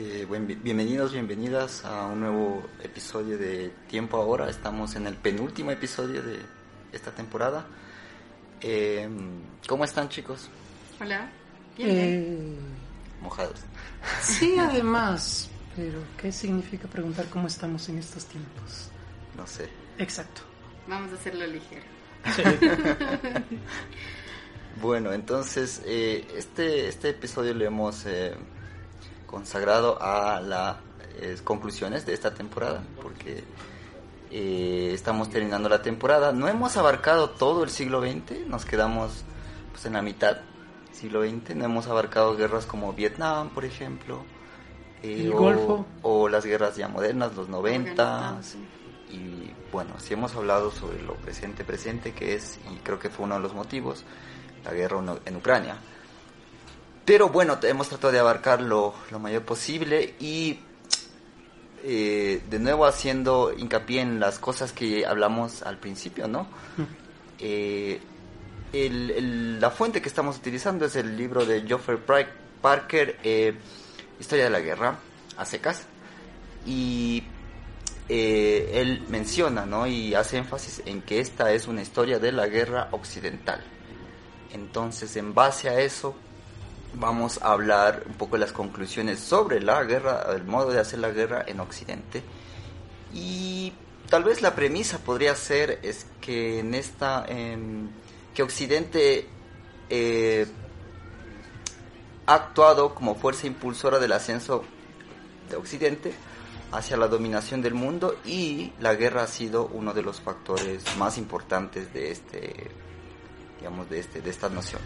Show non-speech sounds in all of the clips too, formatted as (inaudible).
Eh, bienvenidos, bienvenidas a un nuevo episodio de Tiempo Ahora. Estamos en el penúltimo episodio de esta temporada. Eh, ¿Cómo están chicos? Hola. Bien, eh, Mojados. Sí, además. Pero, ¿qué significa preguntar cómo estamos en estos tiempos? No sé. Exacto. Vamos a hacerlo ligero. (laughs) bueno, entonces, este, este episodio le hemos consagrado a las eh, conclusiones de esta temporada, porque eh, estamos terminando la temporada. No hemos abarcado todo el siglo XX, nos quedamos pues, en la mitad siglo XX, no hemos abarcado guerras como Vietnam, por ejemplo, eh, o, o, las guerras ya modernas, los 90. Y bueno, sí hemos hablado sobre lo presente, presente, que es, y creo que fue uno de los motivos, la guerra en Ucrania. Pero bueno, hemos tratado de abarcar lo, mayor posible y eh, de nuevo haciendo hincapié en las cosas que hablamos al principio, ¿no? Eh, la fuente que estamos utilizando es el libro de Geoffrey Parker, eh, Historia de la Guerra, a secas. Y él menciona, ¿no? Y hace énfasis en que esta es una historia de la guerra occidental. Entonces, en base a eso, vamos a hablar un poco de las conclusiones sobre la guerra, el modo de hacer la guerra en Occidente. Y tal vez la premisa podría ser es que en esta, que Occidente eh, ha actuado como fuerza impulsora del ascenso de Occidente hacia la dominación del mundo y la guerra ha sido uno de los factores más importantes de este digamos de este de esta noción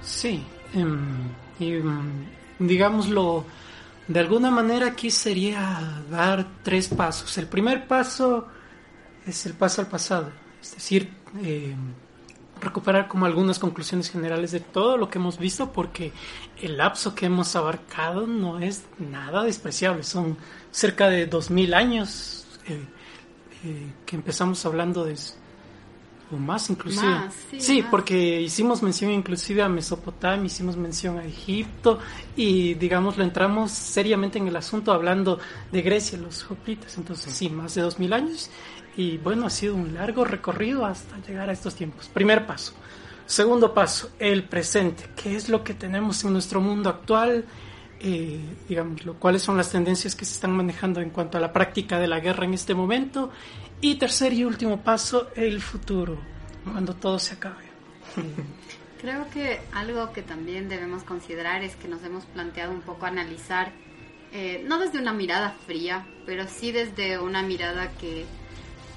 Sí, em, y em, digámoslo, de alguna manera aquí sería dar tres pasos. El primer paso es el paso al pasado, es decir, em, recuperar como algunas conclusiones generales de todo lo que hemos visto, porque el lapso que hemos abarcado no es nada despreciable, son cerca de dos mil años eh, eh, que empezamos hablando de o más inclusive. sí, porque hicimos mención inclusive a Mesopotamia, hicimos mención a Egipto y digamos lo entramos seriamente en el asunto hablando de Grecia, los hoplitas. Entonces sí, más de dos mil años y bueno, ha sido un largo recorrido hasta llegar a estos tiempos. Primer paso. Segundo paso, el presente. ¿Qué es lo que tenemos en nuestro mundo actual? Eh, digamos, cuáles son las tendencias que se están manejando en cuanto a la práctica de la guerra en este momento y tercer y último paso, el futuro, cuando todo se acabe. Creo que algo que también debemos considerar es que nos hemos planteado un poco analizar, eh, no desde una mirada fría, pero sí desde una mirada que,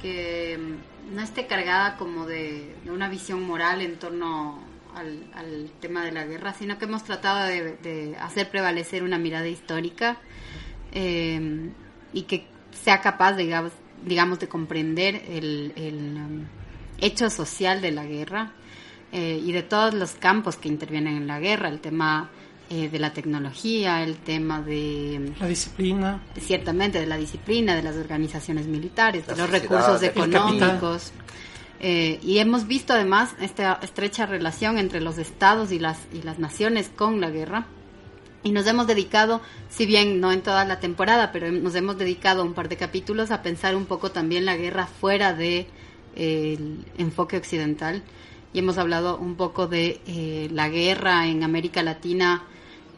que mm, no esté cargada como de, una visión moral en torno al, tema de la guerra, sino que hemos tratado de, hacer prevalecer una mirada histórica eh, y que sea capaz, digamos, digamos, de comprender el, um, hecho social de la guerra eh, y de todos los campos que intervienen en la guerra, el tema eh, de la tecnología, el tema de... La disciplina. Ciertamente, de la disciplina, de las organizaciones militares, de los recursos económicos. Eh, y hemos visto además esta estrecha relación entre los estados y las, y las naciones con la guerra y nos hemos dedicado, si bien no en toda la temporada, pero nos hemos dedicado un par de capítulos a pensar un poco también la guerra fuera de eh, el enfoque occidental y hemos hablado un poco de eh, la guerra en América Latina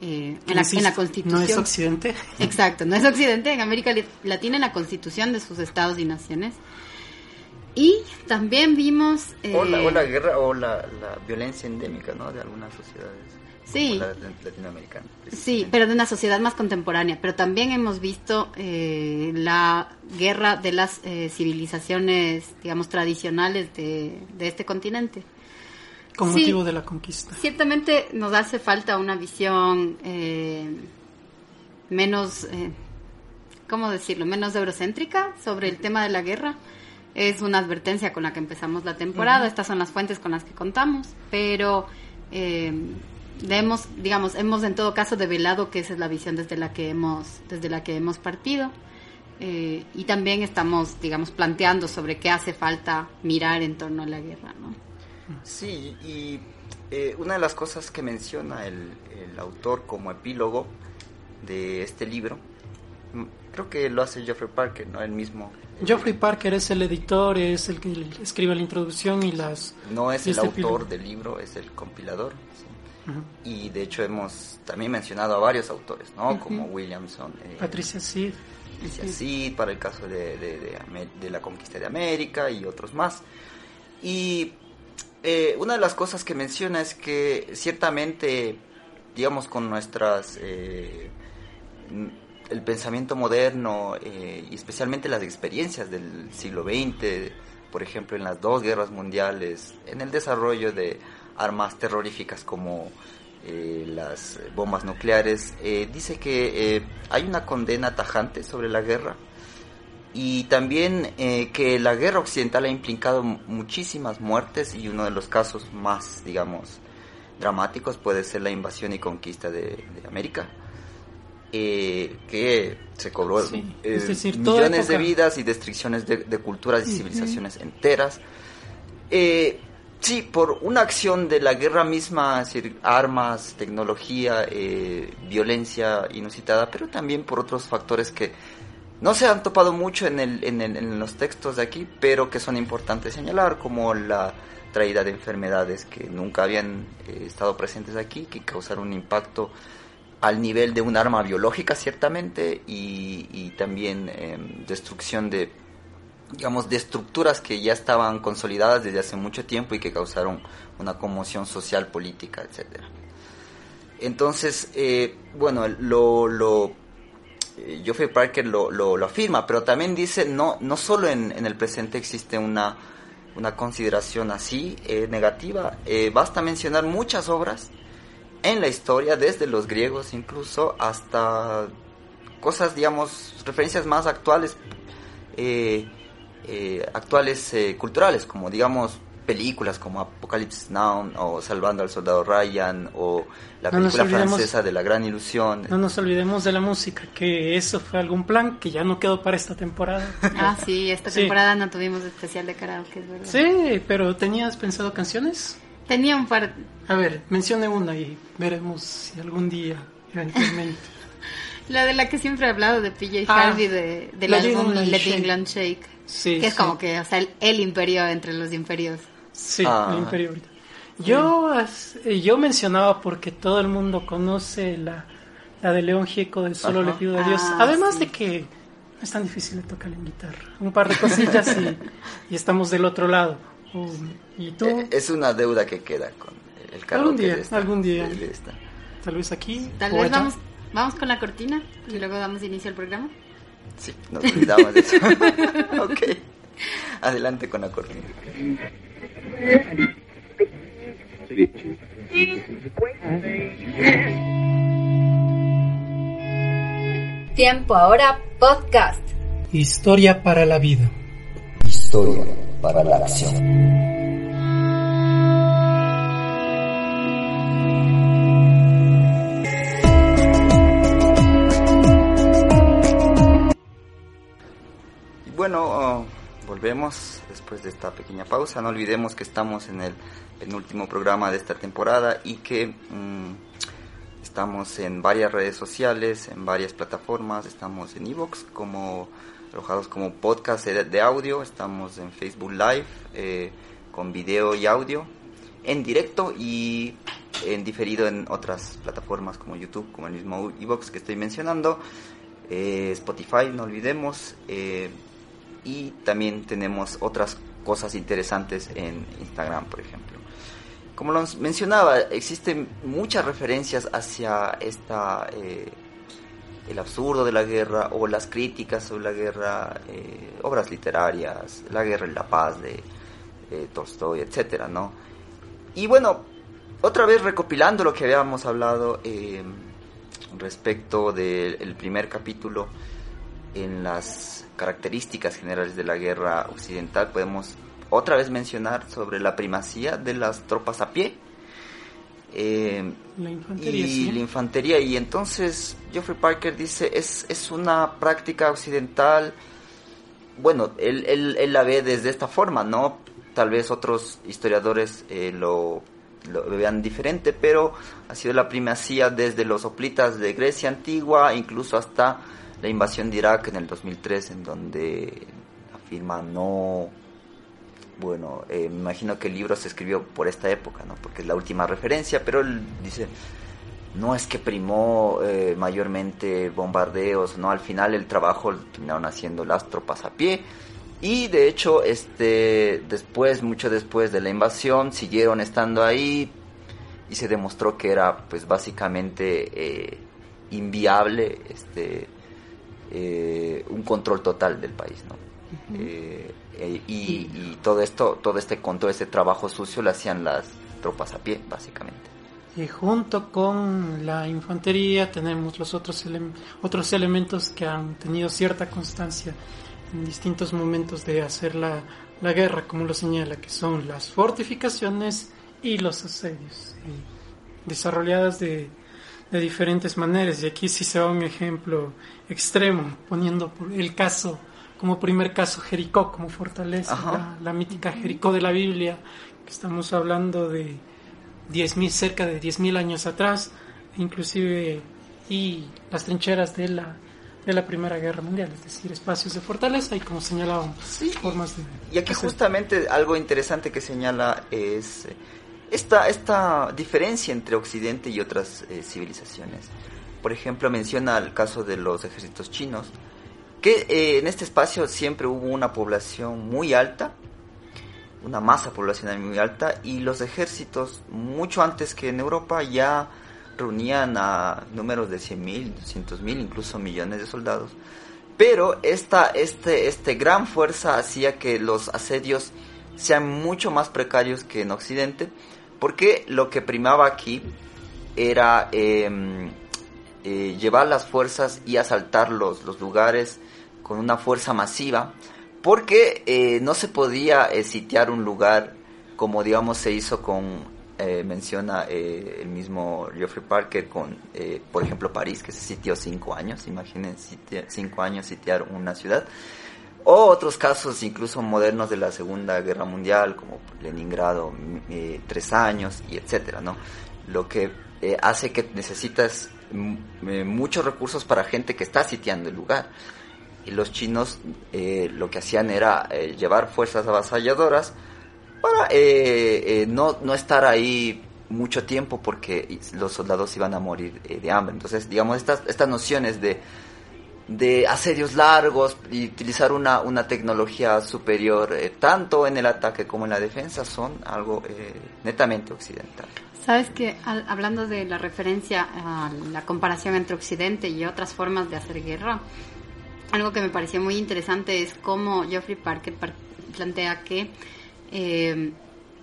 eh, en, la, en, la, Constitución. ¿No es Occidente? Exacto, no es Occidente, en América Latina en la Constitución de sus estados y naciones. Y también vimos... o, la, guerra o la, la violencia endémica ¿no? de algunas sociedades sí. Sí, pero de una sociedad más contemporánea. Pero también hemos visto eh, la guerra de las eh, civilizaciones, digamos, tradicionales de, este continente. Con motivo de la conquista. Ciertamente nos hace falta una visión eh, menos, ¿cómo decirlo?, menos eurocéntrica sobre el tema de la guerra. Es una advertencia con la que empezamos la temporada. Estas son las fuentes con las que contamos. Pero hemos, digamos, hemos en todo caso develado que esa es la visión desde la que hemos, desde la que hemos partido. Eh, y también estamos, digamos, planteando sobre qué hace falta mirar en torno a la guerra, ¿no? Sí, y eh, una de las cosas que menciona el, autor como epílogo de este libro. Mm, Creo que lo hace Geoffrey Parker, ¿no? El mismo. Geoffrey Parker es el editor, es el que escribe la introducción y las... No es y el este autor libro. del libro, es el compilador. sí. Y de hecho hemos también mencionado a varios autores, ¿no? Como Williamson, eh, Patricia Sid. Patricia Sid, para el caso de, de, de Ame- de la conquista de América y otros más. Y eh, una de las cosas que menciona es que ciertamente, digamos, con nuestras... eh, el pensamiento moderno y especialmente las experiencias del siglo XX, por ejemplo, en las dos guerras mundiales, en el desarrollo de armas terroríficas como eh, las bombas nucleares, eh, dice que eh, hay una condena tajante sobre la guerra y también eh, que la guerra occidental ha implicado mu- muchísimas muertes y uno de los casos más, digamos, dramáticos puede ser la invasión y conquista de, de América, eh, que se cobró Sí, eh, es decir, millones de vidas y destrucciones de, de culturas y civilizaciones enteras. Eh, sí, por una acción de la guerra misma, es decir, armas, tecnología, eh, violencia inusitada, pero también por otros factores que no se han topado mucho en, el, en, el- en los textos de aquí, pero que son importantes señalar, como la traída de enfermedades que nunca habían eh, estado presentes aquí, que causaron un impacto al nivel de un arma biológica, ciertamente, y, y también em, destrucción de, digamos, de estructuras que ya estaban consolidadas desde hace mucho tiempo y que causaron una conmoción social, política, etcétera. Entonces, eh, bueno, lo, lo eh, Geoffrey Parker lo, lo, afirma, pero también dice, no, no solo en, el presente existe una, una consideración así eh, negativa, basta mencionar muchas obras en la historia, desde los griegos incluso, hasta cosas, digamos, referencias más actuales, eh, actuales eh, culturales, como digamos películas como Apocalypse Now o Salvando al Soldado Ryan o la No nos película olvidemos- francesa de La Gran Ilusión. No nos olvidemos de la música, que eso fue algún plan que ya no quedó para esta temporada. (laughs) Ah, sí, esta Sí. temporada no tuvimos especial de karaoke, es verdad. Sí, pero ¿tenías pensado canciones? Tenía un par... A ver, mencione una y veremos si algún día, eventualmente. (laughs) La de la que siempre he hablado de PJ Ah, Harvey, de, del Let álbum England Let Shake. England Shake. Sí, que es sí. como que, o sea, el, el imperio entre los imperios. Sí, Ah. el Imperio. Yo, as- eh, yo mencionaba porque todo el mundo conoce la, la de León Gieco de Solo Ajá. le pido a Dios. Ah, Además sí. de que no es tan difícil de tocar en guitarra. Un par de cosillas y, (laughs) y estamos del otro lado. Um, y tú, Eh, Es una deuda que queda con el karaoke Algún día, esta- algún día. tal vez aquí. Tal o vez allá. vamos, vamos con la cortina y luego damos inicio al programa. Sí, nos olvidamos de eso. (laughs) ok. Adelante con la cortina. Tiempo ahora, podcast. Historia para la vida. Historia para la acción. Bueno, oh, volvemos después de esta pequeña pausa. No olvidemos que estamos en el penúltimo programa de esta temporada y que mm, estamos en varias redes sociales, en varias plataformas. Estamos en Evox como alojados como podcast de, audio. Estamos en Facebook Live eh, con video y audio en directo y en diferido en otras plataformas como YouTube, como el mismo Evox que estoy mencionando. Eh, Spotify, no olvidemos. eh, y también tenemos otras cosas interesantes en Instagram, por ejemplo. Como los mencionaba, existen muchas referencias hacia esta eh, el absurdo de la guerra o las críticas sobre la guerra, eh, obras literarias, la guerra y la paz de Tolstoy, etcétera, ¿no? Y bueno, otra vez recopilando lo que habíamos hablado eh, respecto del primer capítulo en las características generales de la guerra occidental, podemos otra vez mencionar sobre la primacía de las tropas a pie. eh, La infantería, y sí. la infantería. Y entonces Geoffrey Parker dice, es, es una práctica occidental, bueno, él, él, él la ve desde esta forma, ¿no? Tal vez otros historiadores eh, lo lo vean diferente, pero ha sido la primacía desde los hoplitas de Grecia antigua, incluso hasta la invasión de Irak en el 2003, en donde afirma no... Bueno, eh, me imagino que el libro se escribió por esta época, ¿no? Porque es la última referencia, pero él dice, no es que primó eh, mayormente bombardeos, no, al final el trabajo lo terminaron haciendo las tropas a pie, y de hecho, este, después, mucho después de la invasión, siguieron estando ahí y se demostró que era, pues, básicamente eh, inviable, este, eh, un control total del país, ¿no? Eh, y, todo esto, todo este control, este trabajo sucio, lo hacían las tropas a pie, básicamente. Y junto con la infantería tenemos los otros, otros elementos que han tenido cierta constancia en distintos momentos de hacer la, la guerra, como lo señala, que son las fortificaciones y los asedios, desarrolladas de, de, diferentes maneras. Y aquí sí se va mi ejemplo extremo, poniendo el caso, como primer caso, Jericó como fortaleza, la, mítica Jericó de la Biblia, que estamos hablando de 10.000, cerca de 10.000 años atrás, inclusive, y las trincheras de la de la Primera Guerra Mundial, es decir, espacios de fortaleza y como señalábamos, formas de... Y aquí justamente algo interesante que señala es esta, esta diferencia entre Occidente y otras eh, civilizaciones. Por ejemplo, menciona el caso de los ejércitos chinos, que eh, en este espacio siempre hubo una población muy alta, una masa poblacional muy alta, y los ejércitos, mucho antes que en Europa, ya reunían a números de 100.000, 200.000, incluso millones de soldados. Pero esta este, este gran fuerza hacía que los asedios sean mucho más precarios que en Occidente, porque lo que primaba aquí era em, eh, llevar las fuerzas y asaltar los, los lugares con una fuerza masiva, porque eh, no se podía eh, sitiar un lugar como digamos se hizo con eh, menciona eh, el mismo Geoffrey Parker con, por ejemplo, París, que se sitió cinco años, imaginen cinco años sitiar una ciudad, o otros casos incluso modernos de la Segunda Guerra Mundial, como Leningrado, tres años, y etcétera, ¿no? Lo que hace que necesitas muchos recursos para gente que está sitiando el lugar. Y los chinos lo que hacían era llevar fuerzas avasalladoras, para eh, eh, no, no estar ahí mucho tiempo porque los soldados iban a morir eh, de hambre. Entonces, digamos, estas, estas nociones de, de asedios largos y utilizar una, una tecnología superior tanto en el ataque como en la defensa son algo netamente occidental. Sabes que hablando de la referencia a la comparación entre Occidente y otras formas de hacer guerra, algo que me pareció muy interesante es cómo Geoffrey Parker plantea que eh,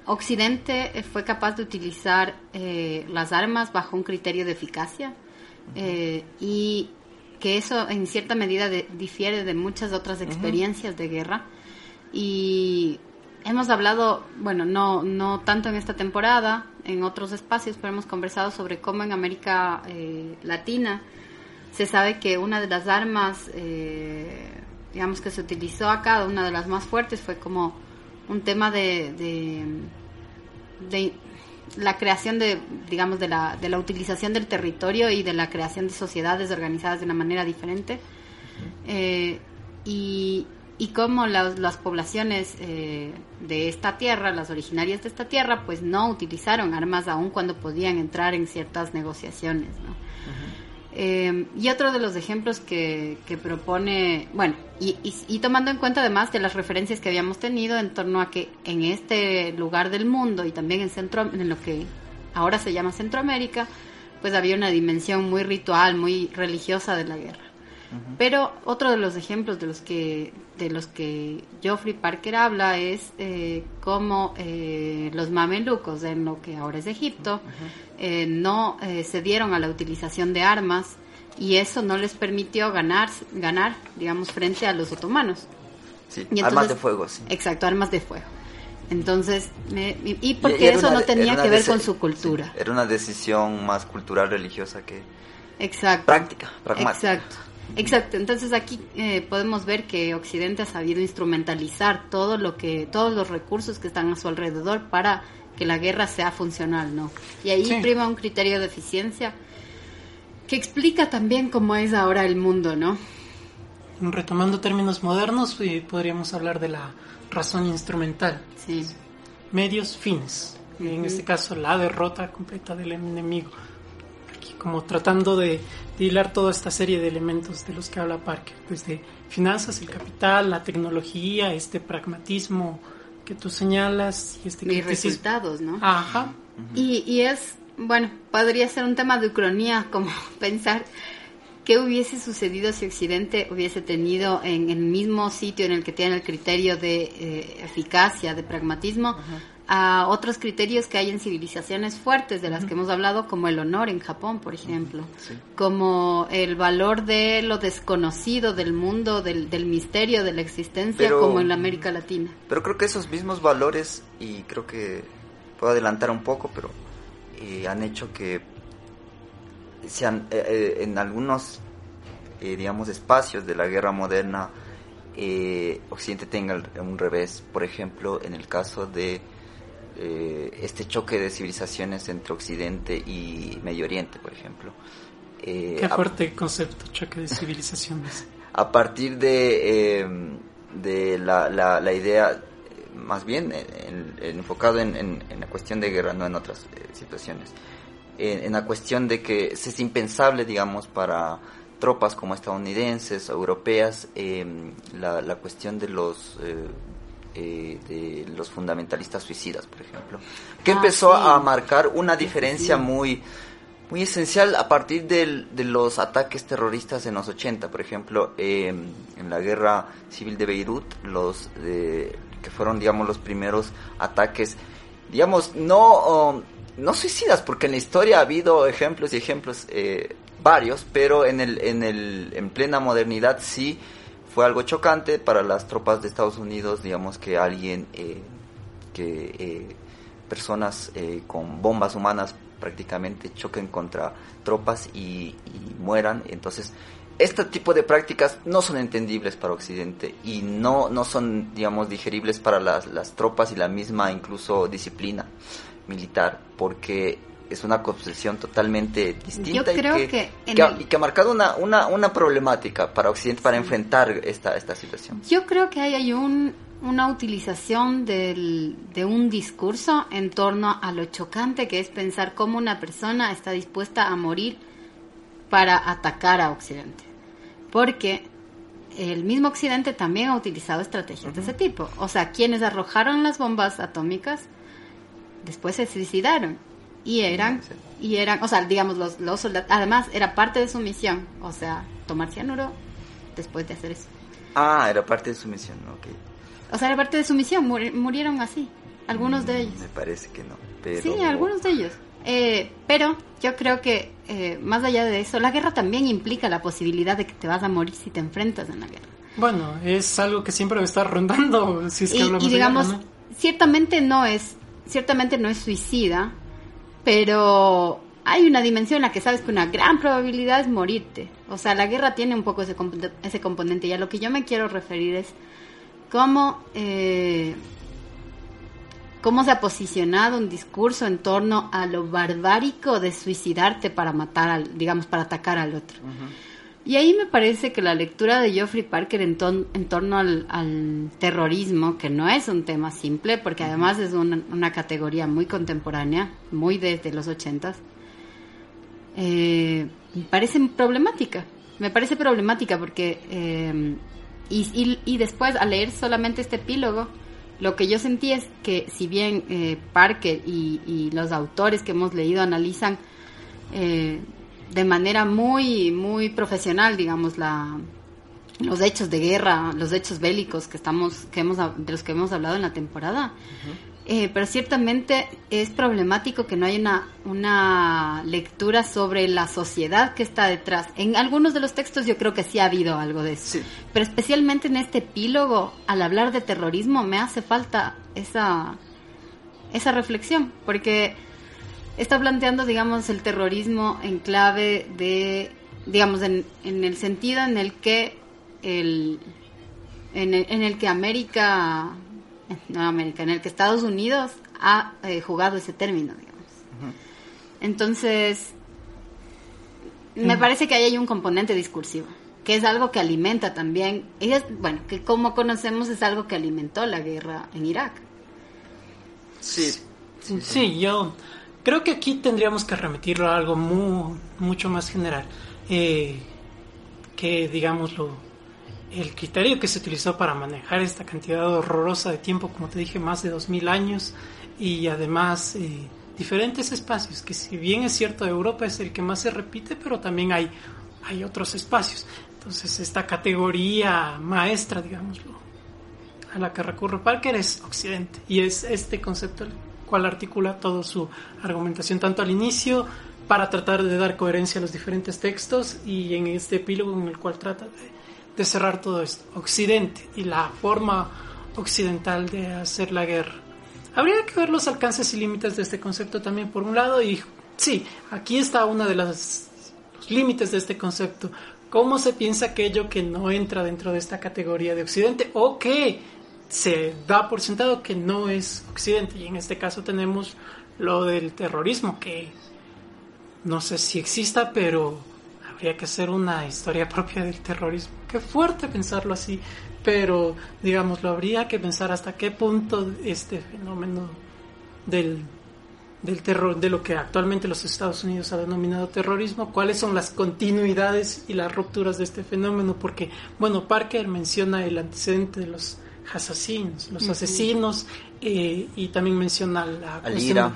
Occidente fue capaz de utilizar eh, las armas bajo un criterio de eficacia eh, y que eso en cierta medida difiere de muchas otras experiencias de guerra. Y hemos hablado, bueno, no, no tanto en esta temporada, en otros espacios, pero hemos conversado sobre cómo en América Latina se sabe que una de las armas, digamos que se utilizó acá, una de las más fuertes fue como un tema de, de, la creación de, digamos, de la, de la utilización del territorio y de la creación de sociedades organizadas de una manera diferente. Eh, y, y cómo las, las poblaciones eh, de esta tierra, las originarias de esta tierra, pues no utilizaron armas aún cuando podían entrar en ciertas negociaciones. ¿no? Eh, y otro de los ejemplos que, propone, bueno, y, tomando en cuenta además de las referencias que habíamos tenido en torno a que en este lugar del mundo y también en, centro, en lo que ahora se llama Centroamérica, pues había una dimensión muy ritual, muy religiosa de la guerra. Pero otro de los ejemplos de los que de los que Geoffrey Parker habla es eh, cómo eh, los mamelucos en lo que ahora es Egipto eh, no eh, cedieron a la utilización de armas y eso no les permitió ganar ganar digamos frente a los otomanos. Sí, armas de fuego, sí. Exacto, armas de fuego. Entonces, y porque eso no tenía que ver con su cultura. era una decisión más cultural, religiosa que Exacto. práctica, pragmática. Exacto. Exacto, entonces aquí eh, podemos ver que Occidente ha sabido instrumentalizar todo lo que, todos los recursos que están a su alrededor para que la guerra sea funcional, ¿no? Y ahí prima un criterio de eficiencia que explica también cómo es ahora el mundo, ¿no? Retomando términos modernos, eh, podríamos hablar de la razón instrumental. Sí. Medios, fines. En este caso, la derrota completa del enemigo como tratando de, hilar toda esta serie de elementos de los que habla Parker, desde finanzas, el capital, la tecnología, este pragmatismo que tú señalas y este y resultados, ¿no? Ajá. Y, y es, bueno, podría ser un tema de ucronía, (laughs) como pensar qué hubiese sucedido si Occidente hubiese tenido en el mismo sitio en el que tiene el criterio de eh, eficacia, de pragmatismo, a otros criterios que hay en civilizaciones fuertes de las que hemos hablado, como el honor en Japón, por ejemplo, como el valor de lo desconocido del mundo, del, misterio de la existencia, como en la América Latina. Pero creo que esos mismos valores, y creo que puedo adelantar un poco, pero eh, han hecho que sean eh, eh, en algunos, digamos, espacios de la guerra moderna, Occidente tenga un revés, por ejemplo, en el caso de eh, este choque de civilizaciones entre Occidente y Medio Oriente, por ejemplo. Eh, Qué fuerte concepto, choque de civilizaciones. (laughs) A partir de, em, de la, la, idea, más bien enfocado en, la cuestión de guerra, no en otras eh, situaciones, en, la cuestión de que es impensable, digamos, para tropas como estadounidenses o europeas, em, la, la, cuestión de los eh, de los fundamentalistas suicidas, por ejemplo, que ah, empezó a marcar una diferencia muy muy esencial a partir de los ataques terroristas en los 80, por ejemplo, em, en la guerra civil de Beirut, los que fueron, digamos, los primeros ataques, digamos, no, no suicidas, porque en la historia ha habido ejemplos y ejemplos eh, varios, pero en, el, en, el, en plena modernidad sí fue algo chocante para las tropas de Estados Unidos, digamos que alguien, eh, que eh, personas eh, con bombas humanas prácticamente choquen contra tropas y, mueran. Entonces, este tipo de prácticas no son entendibles para Occidente y no, no son, digamos, digeribles para las, las tropas y la misma incluso disciplina militar, porque es una concepción totalmente distinta y, que, ha, marcado una, una, una, problemática para Occidente para enfrentar esta, esta situación. Yo creo que hay, hay un, una utilización del, de un discurso en torno a lo chocante que es pensar cómo una persona está dispuesta a morir para atacar a Occidente. Porque el mismo Occidente también ha utilizado estrategias de ese tipo. O sea, quienes arrojaron las bombas atómicas después se suicidaron y eran, y eran, o sea, digamos, los, los soldados, además era parte de su misión, o sea, tomar cianuro después de hacer eso. Ah, era parte de su misión, ok. O sea, era parte de su misión, murieron así, algunos de mm, ellos. Me parece que no, pero... Sí, algunos de ellos. Eh, pero yo creo que eh, más allá de eso, la guerra también implica la posibilidad de que te vas a morir si te enfrentas en la guerra. Bueno, es algo que siempre me está rondando, si es que y, digamos, ciertamente no es, ciertamente no es suicida, pero hay una dimensión en la que sabes que una gran probabilidad es morirte. O sea, la guerra tiene un poco ese, ese componente y a lo que yo me quiero referir es cómo, eh, cómo se ha posicionado un discurso en torno a lo barbárico de suicidarte para matar, al, digamos, para atacar al otro. Y ahí me parece que la lectura de Geoffrey Parker en, en torno al, terrorismo, que no es un tema simple, porque además es una, categoría muy contemporánea, muy desde los ochentas, eh, me parece problemática. Me parece problemática porque, eh, y, y, después al leer solamente este epílogo, lo que yo sentí es que si bien eh, Parker y, y, los autores que hemos leído analizan de manera muy, muy profesional, digamos, la, los hechos de guerra, los hechos bélicos que estamos, que hemos, de los que hemos hablado en la temporada. Eh, pero ciertamente es problemático que no haya una, una lectura sobre la sociedad que está detrás. En algunos de los textos yo creo que sí ha habido algo de eso. Pero especialmente en este epílogo, al hablar de terrorismo, me hace falta esa, esa reflexión. Porque está planteando, digamos, el terrorismo en clave de digamos, en, en el sentido en el que el, en el, en el que América, no América, en el que Estados Unidos ha eh, jugado ese término, digamos. Entonces, me parece que ahí hay un componente discursivo, que es algo que alimenta también, y es, bueno, que como conocemos es algo que alimentó la guerra en Irak. Sí, sí, yo creo que aquí tendríamos que remitirlo a algo muy, mucho más general, eh, que digámoslo, el criterio que se utilizó para manejar esta cantidad horrorosa de tiempo, como te dije, más de 2000 años, y además eh, diferentes espacios, que si bien es cierto Europa es el que más se repite, pero también hay, hay otros espacios. Entonces esta categoría maestra, digámoslo, a la que recurre Parker es Occidente, y es este concepto cual articula toda su argumentación, tanto al inicio, para tratar de dar coherencia a los diferentes textos, y en este epílogo en el cual trata de, cerrar todo esto, Occidente, y la forma occidental de hacer la guerra. Habría que ver los alcances y límites de este concepto también por un lado y sí, aquí está uno de los límites de este concepto. ¿Cómo se piensa aquello que no entra dentro de esta categoría de Occidente o que se da por sentado que no es Occidente? Y en este caso tenemos lo del terrorismo, que no sé si exista, pero habría que hacer una historia (laughs) propia del terrorismo. Qué fuerte pensarlo así, pero digamos, lo habría que pensar hasta qué punto este fenómeno del, del terror, de lo que actualmente los Estados Unidos ha denominado terrorismo, cuáles son las continuidades y las rupturas de este fenómeno, porque, bueno, Parker menciona el antecedente de los asesinos, los asesinos, eh, y también menciona la... Al IRA.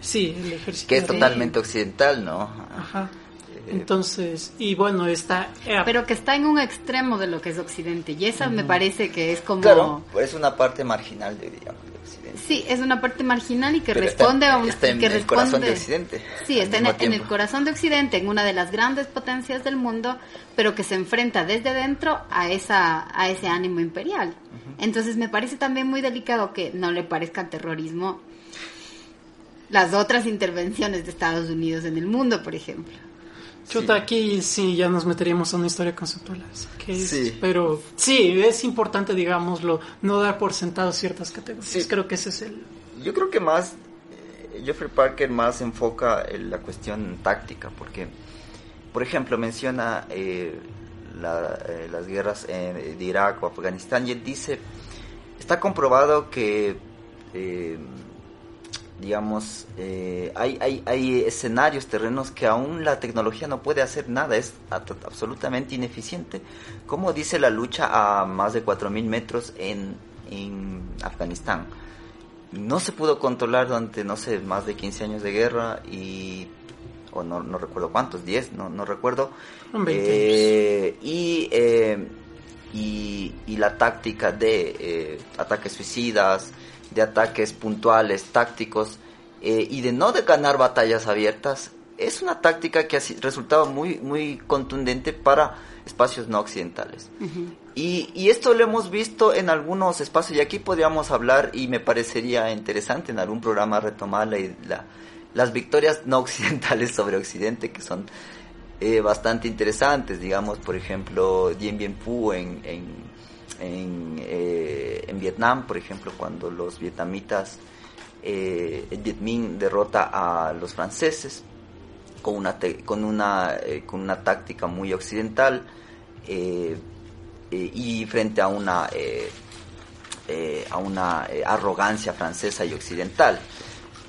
Sí, el ejército. Que es totalmente occidental, ¿no? Ajá. Entonces, y bueno, está... Eh, Pero que está en un extremo de lo que es Occidente, y esa me parece que es como... Claro, es una parte marginal Occidente. Sí, es una parte marginal y que responde a un... Está en que el responde, corazón de Occidente. Sí, está en, en el corazón de Occidente, en una de las grandes potencias del mundo, pero que se enfrenta desde dentro a, esa, a ese ánimo imperial. Entonces me parece también muy delicado que no le parezca terrorismo las otras intervenciones de Estados Unidos en el mundo, por ejemplo. Chuta, aquí sí ya nos meteríamos a una historia conceptual. sí. Pero sí, es importante, digámoslo, no dar por sentado ciertas categorías. Creo que ese es el... Yo creo que más, eh, Jeffrey Parker más enfoca en la cuestión táctica, porque, por ejemplo, menciona eh, la, eh, las guerras de Irak o Afganistán y él dice, está comprobado que digamos, eh, hay, hay, hay, escenarios, terrenos que aún la tecnología no puede hacer nada, es absolutamente ineficiente. Como dice la lucha a más de 4.000 metros en, en Afganistán? No se pudo controlar durante, no sé, más de 15 años de guerra y o no, no recuerdo cuántos, 10, no, no recuerdo. Eh, y, eh, y, y, la táctica de ataques suicidas, de ataques puntuales, tácticos, eh, y de no de ganar batallas abiertas, es una táctica que ha resultado muy, muy contundente para espacios no occidentales. y, y, esto lo hemos visto en algunos espacios, y aquí podríamos hablar, y me parecería interesante en algún programa retomar la, las victorias no occidentales (laughs) sobre Occidente, que son eh, bastante interesantes, digamos, por ejemplo, Dien Bien Phu en, en en, eh, en Vietnam, por ejemplo, cuando los vietnamitas, eh, el Viet Minh derrota a los franceses con una, con una, eh, con una táctica muy occidental y frente a una, a una arrogancia francesa y occidental.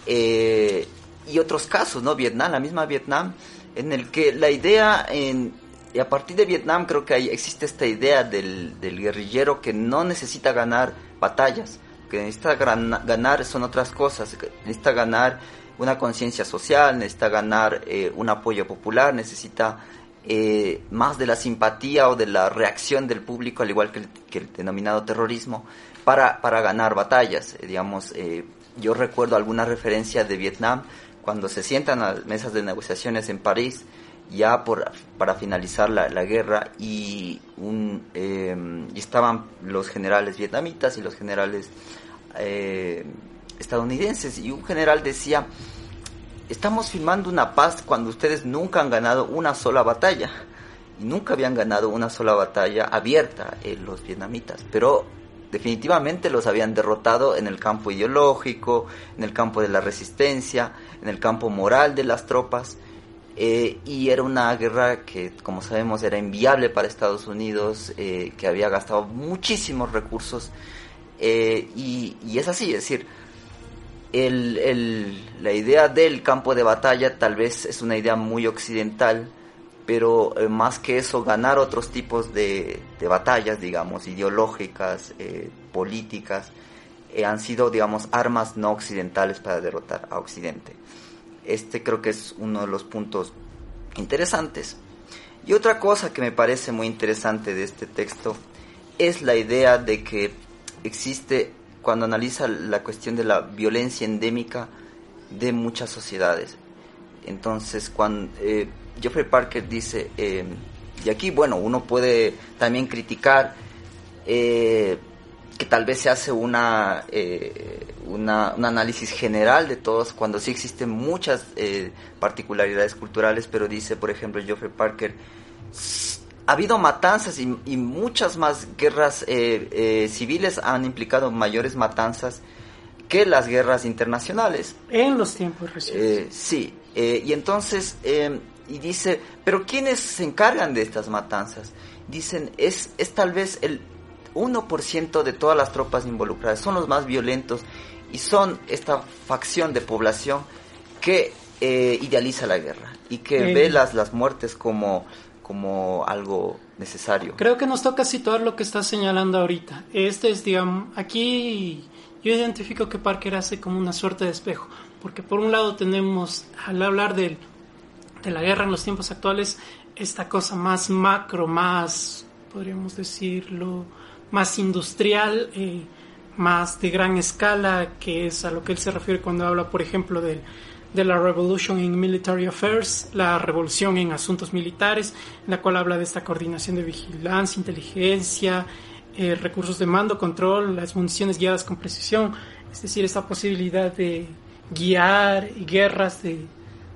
y otros casos, ¿no? Vietnam, la misma Vietnam, en el que la idea en y a partir de Vietnam creo que hay, existe esta idea del, del, guerrillero que no necesita ganar batallas, que necesita ganar son otras cosas, necesita ganar una conciencia social, necesita ganar eh, un apoyo popular, necesita eh, más de la simpatía o de la reacción del público, al igual que el, que el denominado terrorismo, para, para ganar batallas. Eh, digamos, yo recuerdo alguna referencia de Vietnam cuando se sientan a las mesas de negociaciones en París, ya por, para finalizar la, la guerra y, un, y estaban los generales vietnamitas y los generales eh, estadounidenses. Y un general decía estamos firmando una paz cuando ustedes nunca han ganado una sola batalla y nunca habían ganado una sola batalla abierta en los vietnamitas, pero definitivamente los habían derrotado en el campo ideológico, en el campo de la resistencia, en el campo moral de las tropas. Eh, y era una guerra que, como sabemos, era inviable para Estados Unidos, eh, que había gastado muchísimos recursos. Eh, y, es así, es decir, el, el, la idea del campo de batalla tal vez es una idea muy occidental, pero eh, más que eso, ganar otros tipos de, batallas, digamos, ideológicas, políticas, han sido, digamos, armas no occidentales para derrotar a Occidente. Este creo que es uno de los puntos interesantes. Y otra cosa que me parece muy interesante de este texto es la idea de que existe, cuando analiza la cuestión de la violencia endémica de muchas sociedades. Entonces, cuando, eh, Jeffrey Parker dice, eh, y aquí, bueno, uno puede también criticar eh, que tal vez se hace una, eh, una, un análisis general de todos, cuando sí existen muchas eh, particularidades culturales, pero dice, por ejemplo, Jeffrey Parker, ha habido matanzas y, y muchas más guerras eh, civiles han implicado mayores matanzas que las guerras internacionales. En los tiempos recientes. Sí, y entonces, eh, y dice, pero ¿quiénes se encargan de estas matanzas? Dicen, es, es tal vez el 1% de todas las tropas involucradas, son los más violentos y son esta facción de población que eh, idealiza la guerra y que ve las, las muertes como, como algo necesario. Creo que nos toca situar lo que estás señalando ahorita. Este es, digamos, aquí yo identifico que Parker hace como una suerte de espejo, porque por un lado tenemos, al hablar del, de la guerra en los tiempos actuales, esta cosa más macro, más, podríamos decirlo, más industrial, eh, más de gran escala, que es a lo que él se refiere cuando habla, por ejemplo, del de la Revolution in Military Affairs, la revolución en asuntos militares, en la cual habla de esta coordinación de vigilancia, inteligencia, eh, recursos de mando, control, las municiones guiadas con precisión, es decir, esta posibilidad de guiar guerras de,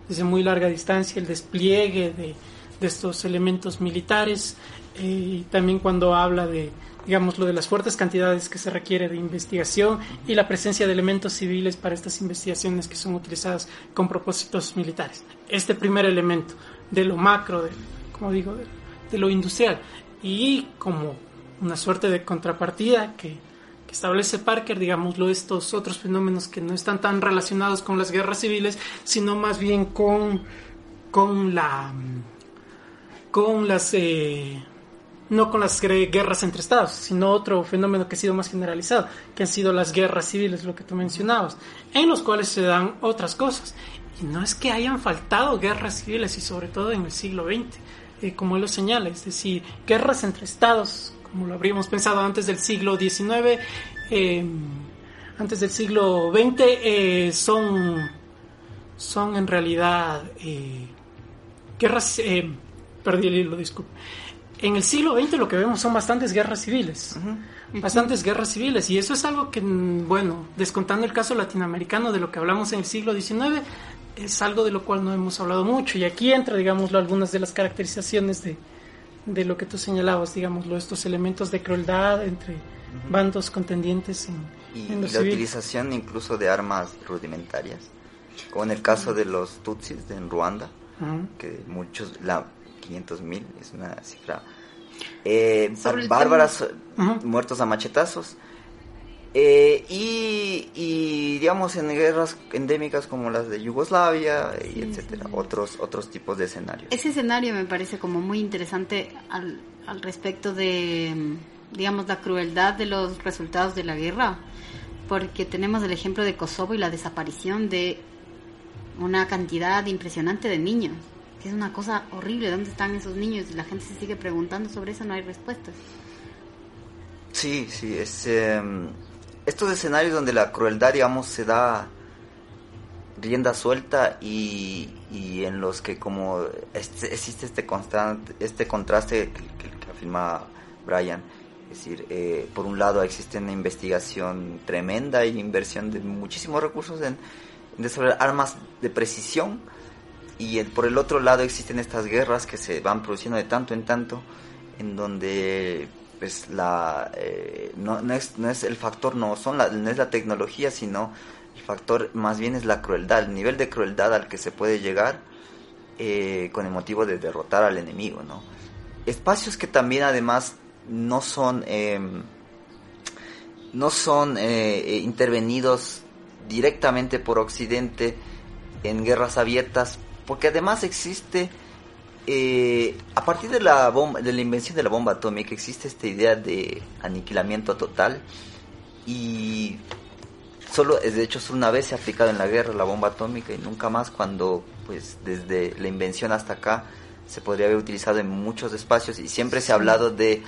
desde muy larga distancia, el despliegue de, de estos elementos militares, eh, y también cuando habla de digamos, lo de las fuertes cantidades que se requiere de investigación y la presencia de elementos civiles para estas investigaciones que son utilizadas con propósitos militares. Este primer elemento de lo macro, de, como digo, de, lo industrial y como una suerte de contrapartida que, que establece Parker, digámoslo, estos otros fenómenos que no están tan relacionados con las guerras civiles, sino más bien con, con la con las eh, no con las guerras entre estados, sino otro fenómeno que ha sido más generalizado, que han sido las guerras civiles, lo que tú mencionabas, en los cuales se dan otras cosas. Y no es que hayan faltado guerras civiles, y sobre todo en el siglo XX, eh, como él lo señala, es decir, guerras entre estados, como lo habríamos pensado antes del siglo XIX, eh, antes del siglo XX, eh, son, son en realidad guerras, perdí el hilo, disculpe en el siglo XX lo que vemos son bastantes guerras civiles, uh -huh. bastantes guerras civiles, y eso es algo que, bueno, descontando el caso latinoamericano de lo que hablamos en el siglo XIX, es algo de lo cual no hemos hablado mucho, y aquí entra, digámoslo, algunas de las caracterizaciones de, de lo que tú señalabas, digámoslo, estos elementos de crueldad entre uh -huh. bandos contendientes en, y, en y la civil. utilización incluso de armas rudimentarias, como en el caso de los Tutsis de en Ruanda, que muchos, la 500 mil, es una cifra eh, bárbaras, uh -huh. muertos a machetazos. Eh, y, y, digamos en guerras endémicas como las de Yugoslavia y etcétera, sí. otros otros tipos de escenarios. Ese escenario me parece como muy interesante al, al respecto de digamos la crueldad de los resultados de la guerra, porque tenemos el ejemplo de Kosovo y la desaparición de una cantidad impresionante de niños que es una cosa horrible. ¿Dónde están esos niños? Y la gente se sigue preguntando sobre eso, no hay respuestas. Sí, sí, es eh, estos escenarios donde la crueldad, digamos, se da rienda suelta y, y en los que como este, existe este constante, este contraste que, que, afirma Brian, es decir, eh, por un lado existe una investigación tremenda y inversión de muchísimos recursos en, en desarrollar armas de precisión, y por el otro lado existen estas guerras que se van produciendo de tanto en tanto, en donde pues la eh, no, no, es, no es el factor no son la, no es la tecnología sino el factor más bien es la crueldad el nivel de crueldad al que se puede llegar eh, con el motivo de derrotar al enemigo no espacios que también además no son em, no son eh, intervenidos directamente por Occidente en guerras abiertas porque además existe, eh, a partir de la, bomba, de la invención de la bomba atómica, existe esta idea de aniquilamiento total y solo, de hecho, solo una vez se ha aplicado en la guerra la bomba atómica y nunca más cuando, pues, desde la invención hasta acá se podría haber utilizado en muchos espacios y siempre se ha hablado de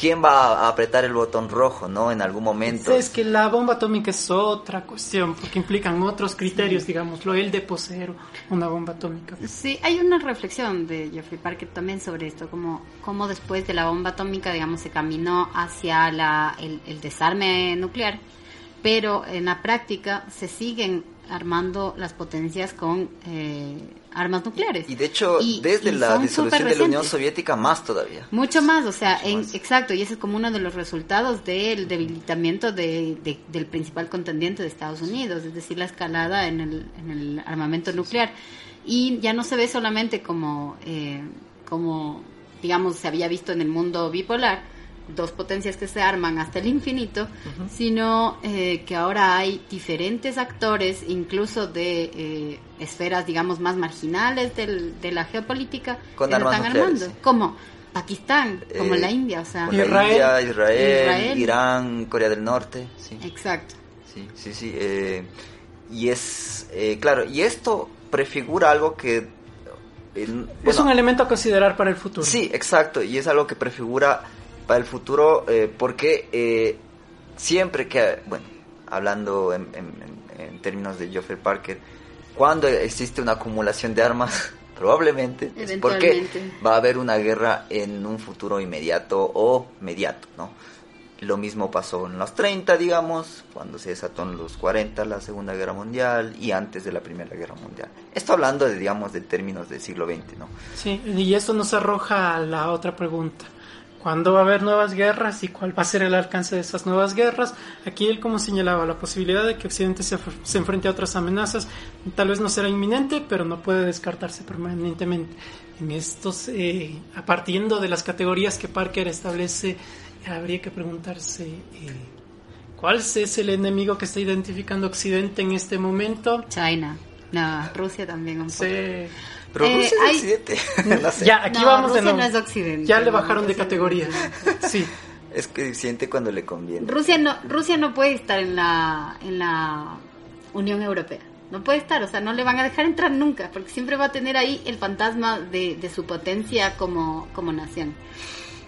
quién va a apretar el botón rojo, ¿no? En algún momento. Es que la bomba atómica es otra cuestión, porque implican otros criterios, digámoslo, el de poseer una bomba atómica. Sí, hay una reflexión de Jeffrey Parker también sobre esto, como, como después de la bomba atómica, digamos, se caminó hacia la, el, el desarme nuclear, pero en la práctica se siguen armando las potencias con... Eh, armas nucleares. Y de hecho, desde la disolución de la Unión Soviética más todavía. Mucho más, o sea, en, exacto, y ese es como uno de los resultados del debilitamiento de, del principal contendiente de Estados Unidos, es decir, la escalada en el, en el armamento nuclear. Y ya no se ve solamente como, eh, como, digamos, se había visto en el mundo bipolar, dos potencias que se arman hasta el infinito, sino eh, que ahora hay diferentes actores, incluso de eh, esferas, digamos, más marginales del, de la geopolítica, que están armando, como Pakistán, como la India, o sea, Israel, Israel, Irán, Corea del Norte, sí. Exacto. Sí, sí, sí. Eh, y es, claro, y esto prefigura algo que es un elemento a considerar para el futuro. Sí, exacto, y es algo que prefigura para el futuro, eh, porque eh, siempre que, bueno, hablando en, términos de Geoffrey Parker, cuando existe una acumulación de armas, (laughs) probablemente es porque va a haber una guerra en un futuro inmediato o mediato, ¿no? Lo mismo pasó en los 30, digamos, cuando se desató en los 40 la Segunda Guerra Mundial y antes de la Primera Guerra Mundial. Esto hablando, de, digamos, de términos del siglo XX, ¿no? Sí, y eso nos arroja a la otra pregunta cuándo va a haber nuevas guerras y cuál va a ser el alcance de esas nuevas guerras. Aquí él como señalaba la posibilidad de que Occidente se, se, enfrente a otras amenazas, tal vez no será inminente, pero no puede descartarse permanentemente. En estos, eh, a partiendo de las categorías que Parker establece, habría que preguntarse eh, cuál es el enemigo que está identificando Occidente en este momento. China. No, Rusia también un Sí. Pero eh, Rusia es occidente. (laughs) no sé. Ya, aquí vamos Rusia de nuevo. no es occidente. Ya le bajaron de categoría. Sí. (laughs) Es que siente cuando le conviene. Rusia no, Rusia no puede estar en la, en la Unión Europea. No puede estar, o sea, no le van a dejar entrar nunca, porque siempre va a tener ahí el fantasma de, de su potencia como, como nación.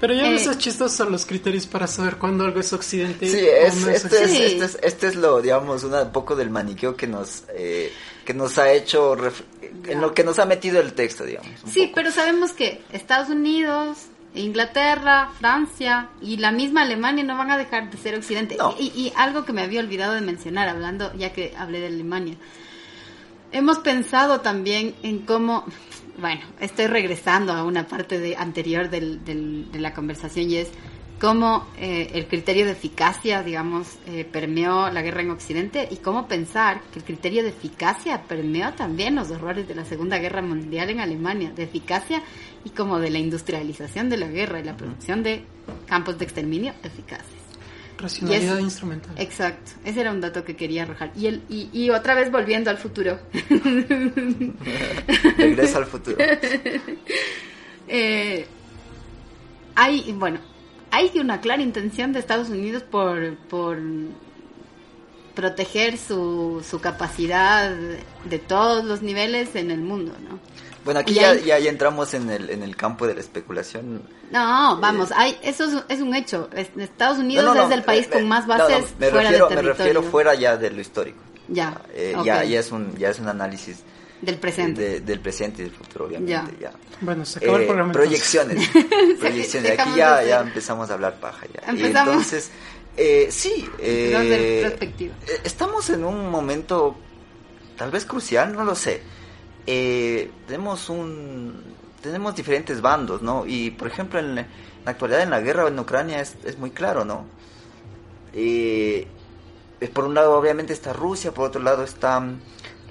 Pero ya eh, esos chistos son los criterios para saber cuándo algo es occidente. Sí, es, no es este, es, este, es, este, es, lo, digamos, un poco del maniqueo que nos, eh, que nos ha hecho, en lo que nos ha metido el texto, digamos. Sí, pero sabemos que Estados Unidos, Inglaterra, Francia y la misma Alemania no van a dejar de ser occidente. Y, y, algo que me había olvidado de mencionar, hablando, ya que hablé de Alemania. Hemos pensado también en cómo bueno, estoy regresando a una parte de, anterior del, de la conversación y es cómo eh, el criterio de eficacia, digamos, eh, permeó la guerra en Occidente y cómo pensar que el criterio de eficacia permeó también los horrores de la Segunda Guerra Mundial en Alemania, de eficacia y como de la industrialización de la guerra y la producción de campos de exterminio eficaces. Racionalidad instrumental. Exacto, ese era un dato que quería arrojar. Y, el, y, y otra vez volviendo al futuro. (laughs) Regresa al futuro. (laughs) eh, hay, bueno, hay una clara intención de Estados Unidos por, por proteger su, su capacidad de todos los niveles en el mundo, ¿no? Bueno, aquí ya, ya, entramos en el, en el campo de la especulación. No, vamos, eh, hay, eso es, es, un hecho. Estados Unidos es el país con más bases me fuera refiero, de Me refiero fuera ya de lo histórico. Ya, eh, okay. ya, ya, es un, ya es un análisis del presente. De, del presente y del futuro, obviamente. Ya. ya. Bueno, se acabó eh, el programa. Proyecciones. (laughs) proyecciones. Aquí ya, ya empezamos a hablar paja. Ya. Empezamos. Entonces, eh, sí. Eh, perspectiva. Estamos en un momento tal vez crucial, no lo sé eh, tenemos un tenemos diferentes bandos, ¿no? Y por ejemplo en la actualidad en la guerra en Ucrania es, es muy claro, ¿no? Eh, por un lado obviamente está Rusia, por otro lado están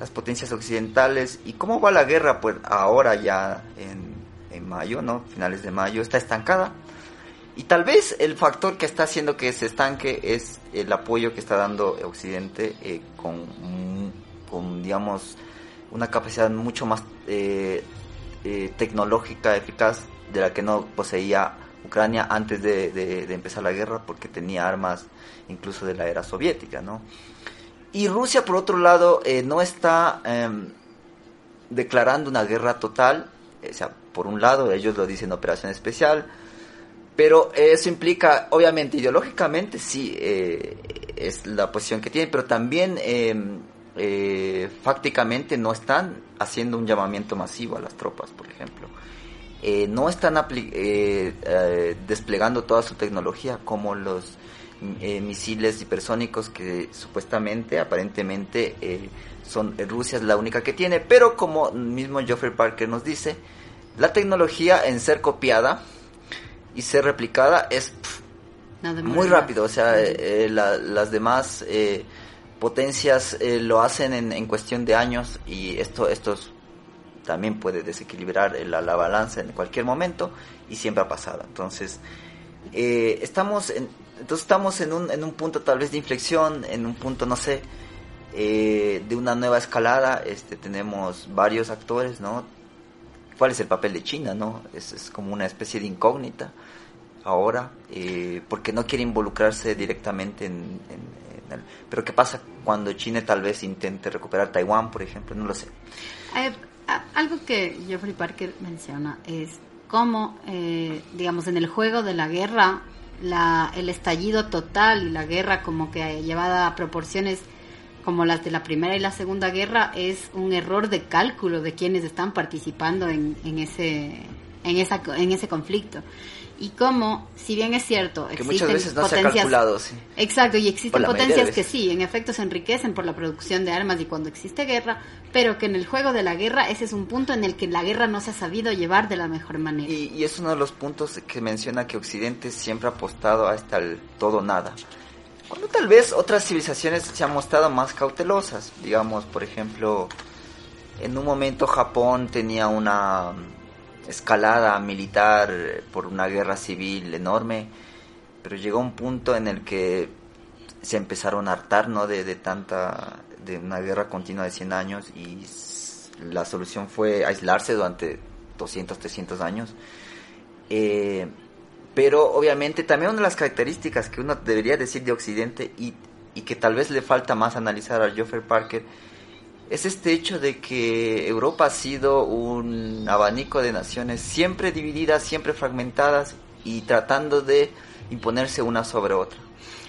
las potencias occidentales. ¿Y cómo va la guerra? Pues ahora ya en, en mayo, ¿no? Finales de mayo, está estancada. Y tal vez el factor que está haciendo que se estanque es el apoyo que está dando Occidente eh, con, con, digamos, una capacidad mucho más eh, eh, tecnológica, eficaz, de la que no poseía Ucrania antes de, de, empezar la guerra, porque tenía armas incluso de la era soviética, ¿no? Y Rusia, por otro lado, no está em, declarando una guerra total, o sea, por un lado, ellos lo dicen operación especial, pero eso implica, obviamente, ideológicamente, sí, eh, es la posición que tienen, pero también em, eh, fácticamente no están haciendo un llamamiento masivo a las tropas, por ejemplo. Eh, no están desplegando toda su tecnología como los misiles hipersónicos que supuestamente, aparentemente, son Rusia es la única que tiene, pero como mismo Geoffrey Parker nos dice, la tecnología en ser copiada y ser replicada es muy rápido. O sea, eh, las demás eh, potencias eh, lo hacen en, en, cuestión de años y esto, esto también puede desequilibrar la, la, balanza en cualquier momento y siempre ha pasado. Entonces, estamos en, entonces estamos en un, en un punto tal vez de inflexión, en un punto, no sé, de una nueva escalada. Este, tenemos varios actores, ¿no? cuál es el papel de China, ¿no? Es, es como una especie de incógnita ahora, eh, porque no quiere involucrarse directamente en, Pero ¿qué pasa cuando China tal vez intente recuperar Taiwán, por ejemplo? No lo sé. Eh, algo que Jeffrey Parker menciona es cómo, eh, digamos, en el juego de la guerra, la, el estallido total y la guerra como que llevada a proporciones como las de la Primera y la Segunda Guerra, es un error de cálculo de quienes están participando en, en ese, en, esa, en ese conflicto. Y como, si bien es cierto, que muchas veces no potencias, se ha calculado, sí. Exacto, y existen potencias que sí, en efecto se enriquecen por la producción de armas y cuando existe guerra, pero que en el juego de la guerra ese es un punto en el que la guerra no se ha sabido llevar de la mejor manera. Y, y es uno de los puntos que menciona que Occidente siempre ha apostado hasta el todo nada. Cuando tal vez otras civilizaciones se han mostrado más cautelosas. Digamos, por ejemplo, en un momento Japón tenía una escalada militar por una guerra civil enorme, pero llegó un punto en el que se empezaron a hartar ¿no? de, de tanta de una guerra continua de 100 años y la solución fue aislarse durante 200, 300 años. Eh, pero obviamente también una de las características que uno debería decir de Occidente y, y que tal vez le falta más analizar a Geoffrey Parker es este hecho de que Europa ha sido un abanico de naciones siempre divididas, siempre fragmentadas y tratando de imponerse una sobre otra.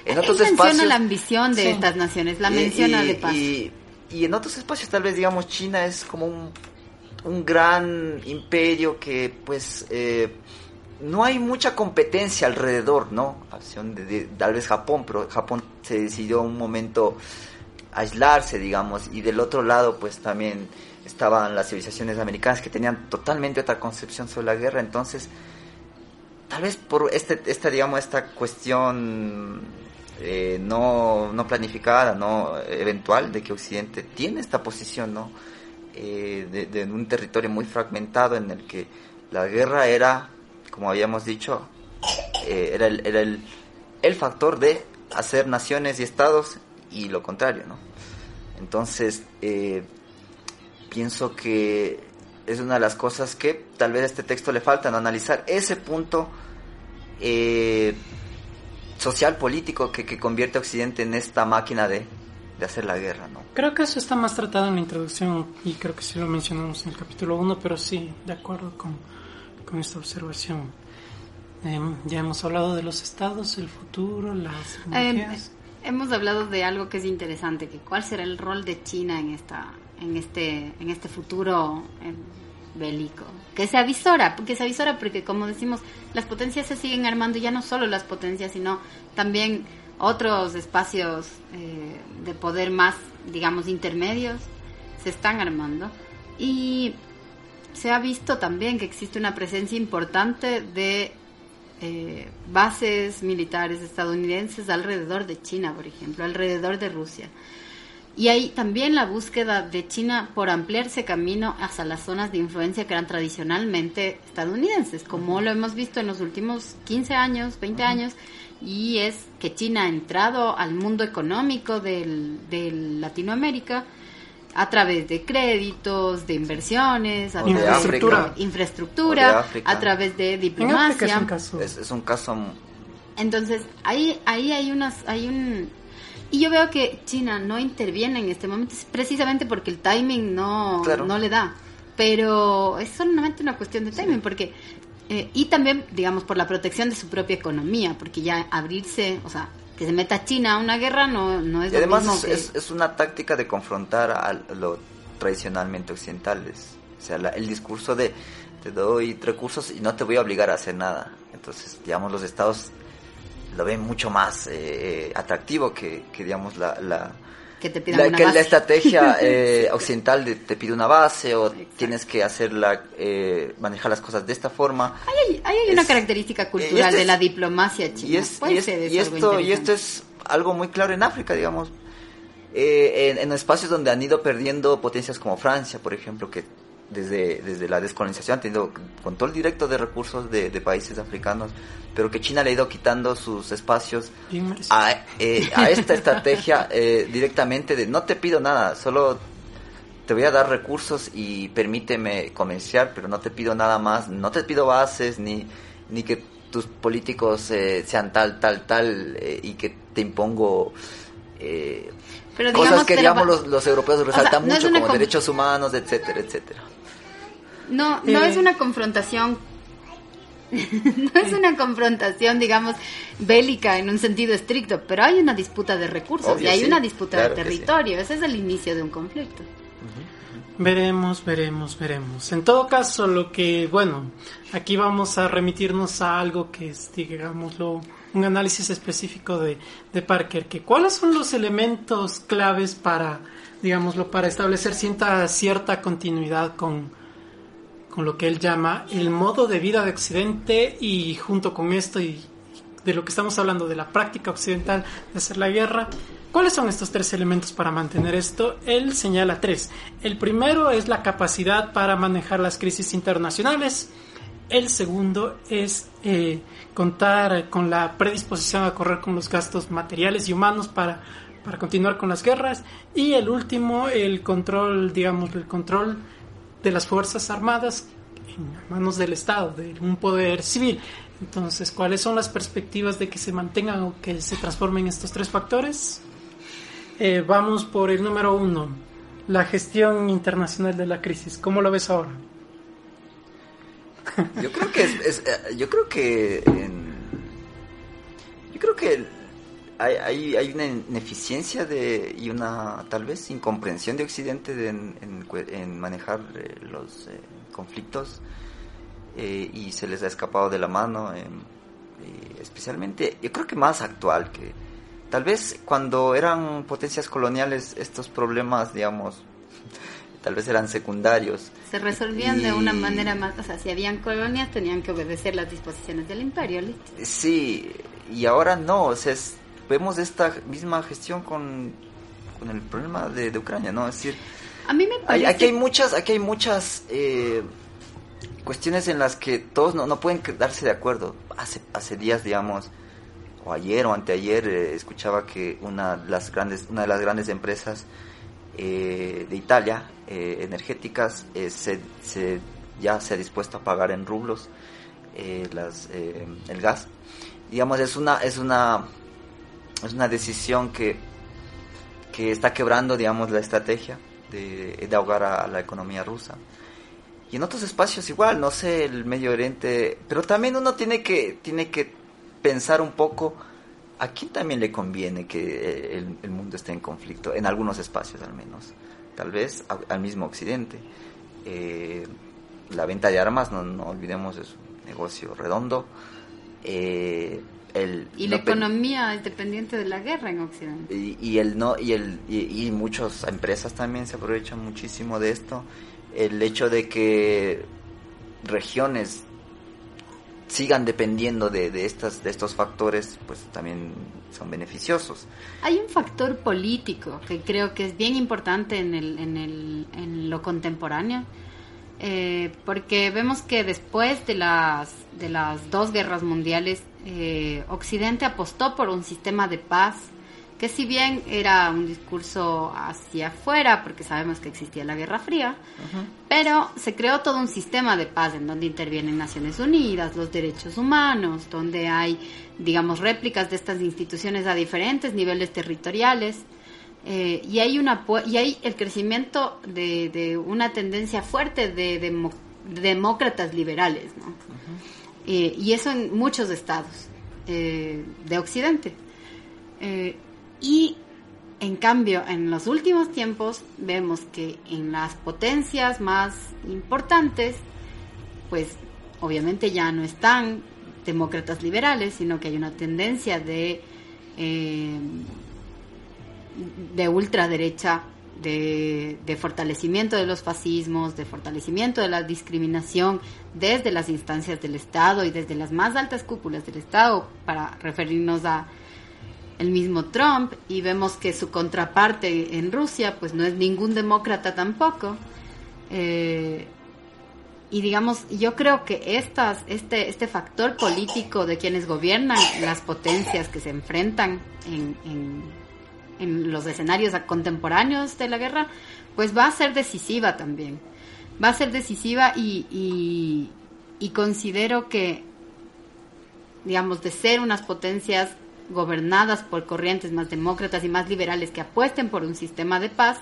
En otros menciona la ambición de estas naciones, la menciona de paso. Y, y, en otros espacios tal vez digamos China es como un, un gran imperio que pues eh, no hay mucha competencia alrededor, ¿no? De, tal vez Japón, pero Japón se decidió un momento aislarse, digamos, y del otro lado, pues también estaban las civilizaciones americanas que tenían totalmente otra concepción sobre la guerra, entonces, tal vez por este, esta, digamos, esta cuestión eh, no, no planificada, no eventual, de que Occidente tiene esta posición, ¿no? Eh, de, un territorio muy fragmentado en el que la guerra era como habíamos dicho, eh, era, el, era el, el, factor de hacer naciones y estados y lo contrario, ¿no? Entonces, eh, pienso que es una de las cosas que tal vez a este texto le faltan, analizar ese punto eh, social político que, que convierte a Occidente en esta máquina de, de hacer la guerra, ¿no? Creo que eso está más tratado en la introducción y creo que sí lo mencionamos en el capítulo 1, pero sí, de acuerdo con con esta observación. Em, ya hemos hablado de los estados, el futuro, las em, hemos hablado de algo que es interesante, que cuál será el rol de China en esta, en este, en este futuro em, bélico, que se avisora, que se avisora porque como decimos, las potencias se siguen armando, ya no solo las potencias, sino también otros espacios eh, de poder más, digamos, intermedios se están armando. Y se ha visto también que existe una presencia importante de eh, bases militares estadounidenses alrededor de China, por ejemplo, alrededor de Rusia. Y hay también la búsqueda de China por ampliarse camino hacia las zonas de influencia que eran tradicionalmente estadounidenses, como lo hemos visto en los últimos 15 años, 20 años, y es que China ha entrado al mundo económico de del Latinoamérica a través de créditos, de inversiones, a través infraestructura, de infraestructura a través de diplomacia. Es un caso. Es, un caso. Entonces ahí ahí hay unas hay un y yo veo que China no interviene en este momento precisamente porque el timing no no le da. Pero es solamente una cuestión de timing porque eh, y también digamos por la protección de su propia economía porque ya abrirse, o sea, que se meta China a una guerra no, no es y además es, es, una táctica de confrontar a lo tradicionalmente occidentales. O sea, el discurso de te doy recursos y no te voy a obligar a hacer nada. Entonces, digamos, los estados lo ven mucho más eh, atractivo que, que, digamos, la, la, que, te la, que la estrategia (laughs) eh, occidental de, te pide una base o tienes que hacerla, eh, manejar las cosas de esta forma. Hay, hay, una característica cultural de la diplomacia china. Y, esto, y esto es algo muy claro en África, digamos. Eh, en, espacios donde han ido perdiendo potencias como Francia, por ejemplo, que desde, desde la descolonización ha tenido control directo de recursos de, de países africanos, pero que China le ha ido quitando sus espacios a, eh, a, esta estrategia eh, directamente de no te pido nada, solo te voy a dar recursos y permíteme comerciar, pero no te pido nada más, no te pido bases ni, ni que tus políticos eh, sean tal, tal, tal y que te impongo... Pero cosas que digamos los, los, europeos resaltan mucho como derechos humanos, etcétera, etcétera. No, no es una confrontación (laughs) no es una confrontación, digamos, bélica en un sentido estricto, pero hay una disputa de recursos y hay una disputa de territorio. Ese es el inicio de un conflicto. Veremos, veremos, veremos. En todo caso, lo que, bueno, aquí vamos a remitirnos a algo que es, digámoslo, un análisis específico de, de Parker, que cuáles son los elementos claves para, digámoslo, para establecer cierta, cierta continuidad con, con lo que él llama el modo de vida de Occidente y junto con esto y de lo que estamos hablando de la práctica occidental de hacer la guerra, ¿cuáles son estos tres elementos para mantener esto? Él señala tres. El primero es la capacidad para manejar las crisis internacionales. El segundo es eh, contar con la predisposición a correr con los gastos materiales y humanos para, para continuar con las guerras. Y el último, el control, digamos, el control de las Fuerzas Armadas en manos del Estado, de un poder civil. Entonces, ¿cuáles son las perspectivas de que se mantengan o que se transformen estos tres factores? Eh, vamos por el número uno, la gestión internacional de la crisis. ¿Cómo lo ves ahora? Yo creo que eh, yo creo que yo creo que hay, hay, una ineficiencia de, y una tal vez incomprensión de Occidente en, manejar eh, los eh, conflictos eh, y se les ha escapado de la mano, especialmente yo creo que más actual que tal vez cuando eran potencias coloniales estos problemas, digamos, (laughs) tal vez eran secundarios. Se resolvían de una manera más, o sea, si habían colonias tenían que obedecer las disposiciones del imperio, Sí, y ahora no, o sea, es, vemos esta misma gestión con, con el problema de, Ucrania, ¿no? Es decir, a mí me parece... aquí hay muchas, aquí hay muchas eh, cuestiones en las que todos no, no pueden darse de acuerdo. Hace, hace días, digamos, o ayer o anteayer, eh, escuchaba que una de las grandes, una de las grandes empresas eh, de Italia, energéticas, se, se, ya se ha dispuesto a pagar en rublos las, el gas. Digamos, es una, es una es una decisión que, que está quebrando, digamos, la estrategia de, ahogar a, la economía rusa. Y en otros espacios igual, no sé, el Medio Oriente, pero también uno tiene que, tiene que pensar un poco a quién también le conviene que eh, el, mundo esté en conflicto, en algunos espacios al menos, tal vez al mismo Occidente. Eh, la venta de armas, no, no olvidemos, es un negocio redondo. Eh, y la economía es dependiente de la guerra en Occidente. Y, el no y el y, muchas empresas también se aprovechan muchísimo de esto el hecho de que regiones sigan dependiendo de, de, estas, de estos factores, pues también son beneficiosos. Hay un factor político que creo que es bien importante en, el, en, el, en lo contemporáneo, eh, porque vemos que después de las, de las dos guerras mundiales, eh, Occidente apostó por un sistema de paz que si bien era un discurso hacia afuera, porque sabemos que existía la Guerra Fría, pero se creó todo un sistema de paz en donde intervienen Naciones Unidas, los derechos humanos, donde hay, digamos, réplicas de estas instituciones a diferentes niveles territoriales. Eh, y hay una y hay el crecimiento de, una tendencia fuerte de, demócratas liberales, ¿no? Eh, y eso en muchos estados eh, de Occidente. Y en cambio, en los últimos tiempos vemos que en las potencias más importantes, pues obviamente ya no están demócratas liberales, sino que hay una tendencia de, eh, de ultraderecha, de, fortalecimiento de los fascismos, de fortalecimiento de la discriminación desde las instancias del Estado y desde las más altas cúpulas del Estado, para referirnos a el mismo Trump y vemos que su contraparte en Rusia pues no es ningún demócrata tampoco. Eh, y digamos, yo creo que estas, este, este factor político de quienes gobiernan las potencias que se enfrentan en, en, los escenarios contemporáneos de la guerra, pues va a ser decisiva también. Va a ser decisiva y, y considero que, digamos, de ser unas potencias gobernadas por corrientes más demócratas y más liberales que apuesten por un sistema de paz,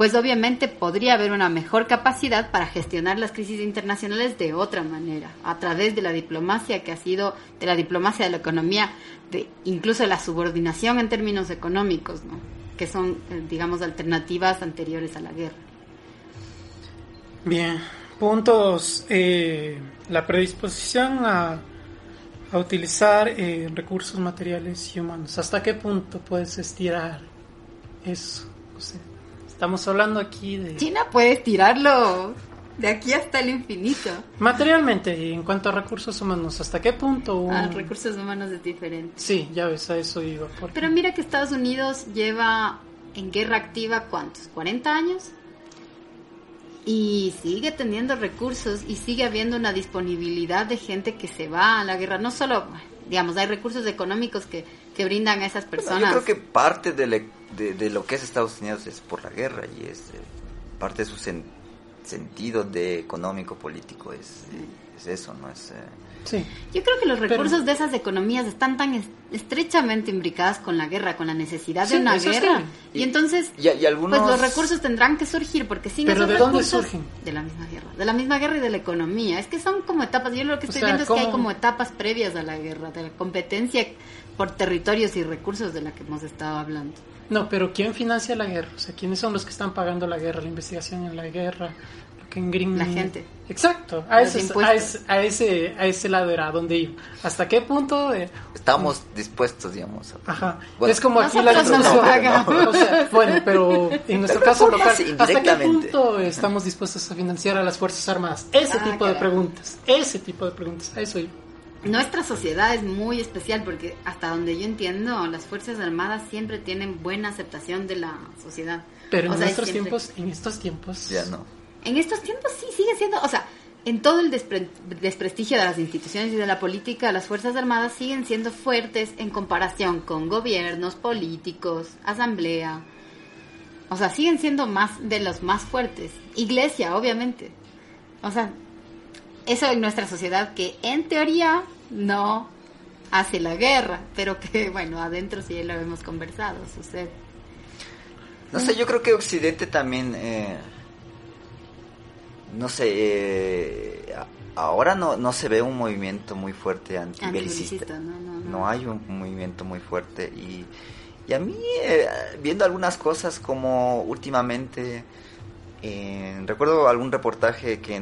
pues obviamente podría haber una mejor capacidad para gestionar las crisis internacionales de otra manera, a través de la diplomacia que ha sido, de la diplomacia de la economía, de incluso la subordinación en términos económicos, ¿no? que son, eh, digamos, alternativas anteriores a la guerra. Bien, puntos, eh, la predisposición a a utilizar eh, recursos materiales y humanos. ¿Hasta qué punto puedes estirar eso? Estamos hablando aquí de... China puede estirarlo de aquí hasta el infinito. Materialmente, y en cuanto a recursos humanos, ¿hasta qué punto? Un... Ah, recursos humanos es diferente. Sí, ya ves, a eso iba. Pero mira que Estados Unidos lleva en guerra activa, ¿cuántos? ¿40 años? y sigue teniendo recursos y sigue habiendo una disponibilidad de gente que se va a la guerra. No solo, digamos, hay recursos económicos que, que brindan a esas personas. yo creo que parte de, de, lo que es Estados Unidos es por la guerra y es eh, parte de su sentido de económico político es, es eso, ¿no? Es, eh, Sí. Yo creo que los recursos de esas economías están tan estrechamente imbricadas con la guerra, con la necesidad de una guerra. Y, entonces, pues los recursos tendrán que surgir, porque sin ¿Pero de dónde surgen? De la misma guerra. De la misma guerra y de la economía. Es que son como etapas. Yo lo que estoy viendo es que hay como etapas previas a la guerra, de la competencia por territorios y recursos de la que hemos estado hablando. No, pero ¿quién financia la guerra? O sea, ¿quiénes son los que están pagando la guerra, la investigación en la guerra? La gente. Exacto, a ese, a ese, a, ese, lado era donde iba. ¿Hasta qué punto? Estamos dispuestos, digamos. Ajá. es como aquí la discusión. bueno, pero en nuestro caso local, ¿hasta qué punto estamos dispuestos a financiar a las Fuerzas Armadas? Ese ah, tipo de preguntas, ese tipo de preguntas, a eso iba. Nuestra sociedad es muy especial porque hasta donde yo entiendo, las Fuerzas Armadas siempre tienen buena aceptación de la sociedad. Pero en nuestros tiempos, en estos tiempos... Ya no en estos tiempos sí sigue siendo, o sea, en todo el desprestigio de las instituciones y de la política, las Fuerzas Armadas siguen siendo fuertes en comparación con gobiernos, políticos, asamblea. O sea, siguen siendo más de los más fuertes. Iglesia, obviamente. O sea, eso en nuestra sociedad que en teoría no hace la guerra, pero que (laughs) bueno, adentro sí lo hemos conversado, sucede. No sé, yo creo que Occidente también... Eh no sé, eh, ahora no, no se ve un movimiento muy fuerte antibelicista. No, hay un movimiento muy fuerte y, y a mí, eh, viendo algunas cosas como últimamente, eh, recuerdo algún reportaje que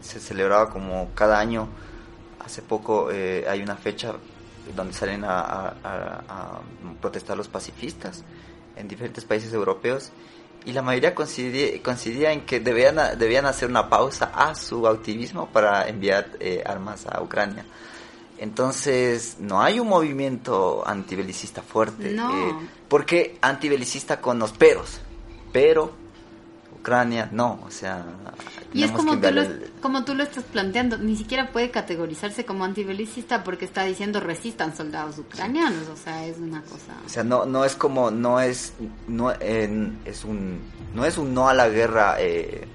se celebraba como cada año, hace poco hay una fecha donde salen a, a protestar los pacifistas en diferentes países europeos y la mayoría coincidía, coincidía en que debían, debían hacer una pausa a su activismo para enviar eh, armas a Ucrania. Entonces, no hay un movimiento antibelicista fuerte. No. Eh, porque antibelicista con los peros. Pero Ucrania no, o sea... Y es como que tú, lo, el- como tú lo estás planteando, ni siquiera puede categorizarse como antibelicista porque está diciendo resistan soldados ucranianos, o sea, es una cosa... O sea, no, no es como, no es, no, en- es un, no es un no a la guerra eh,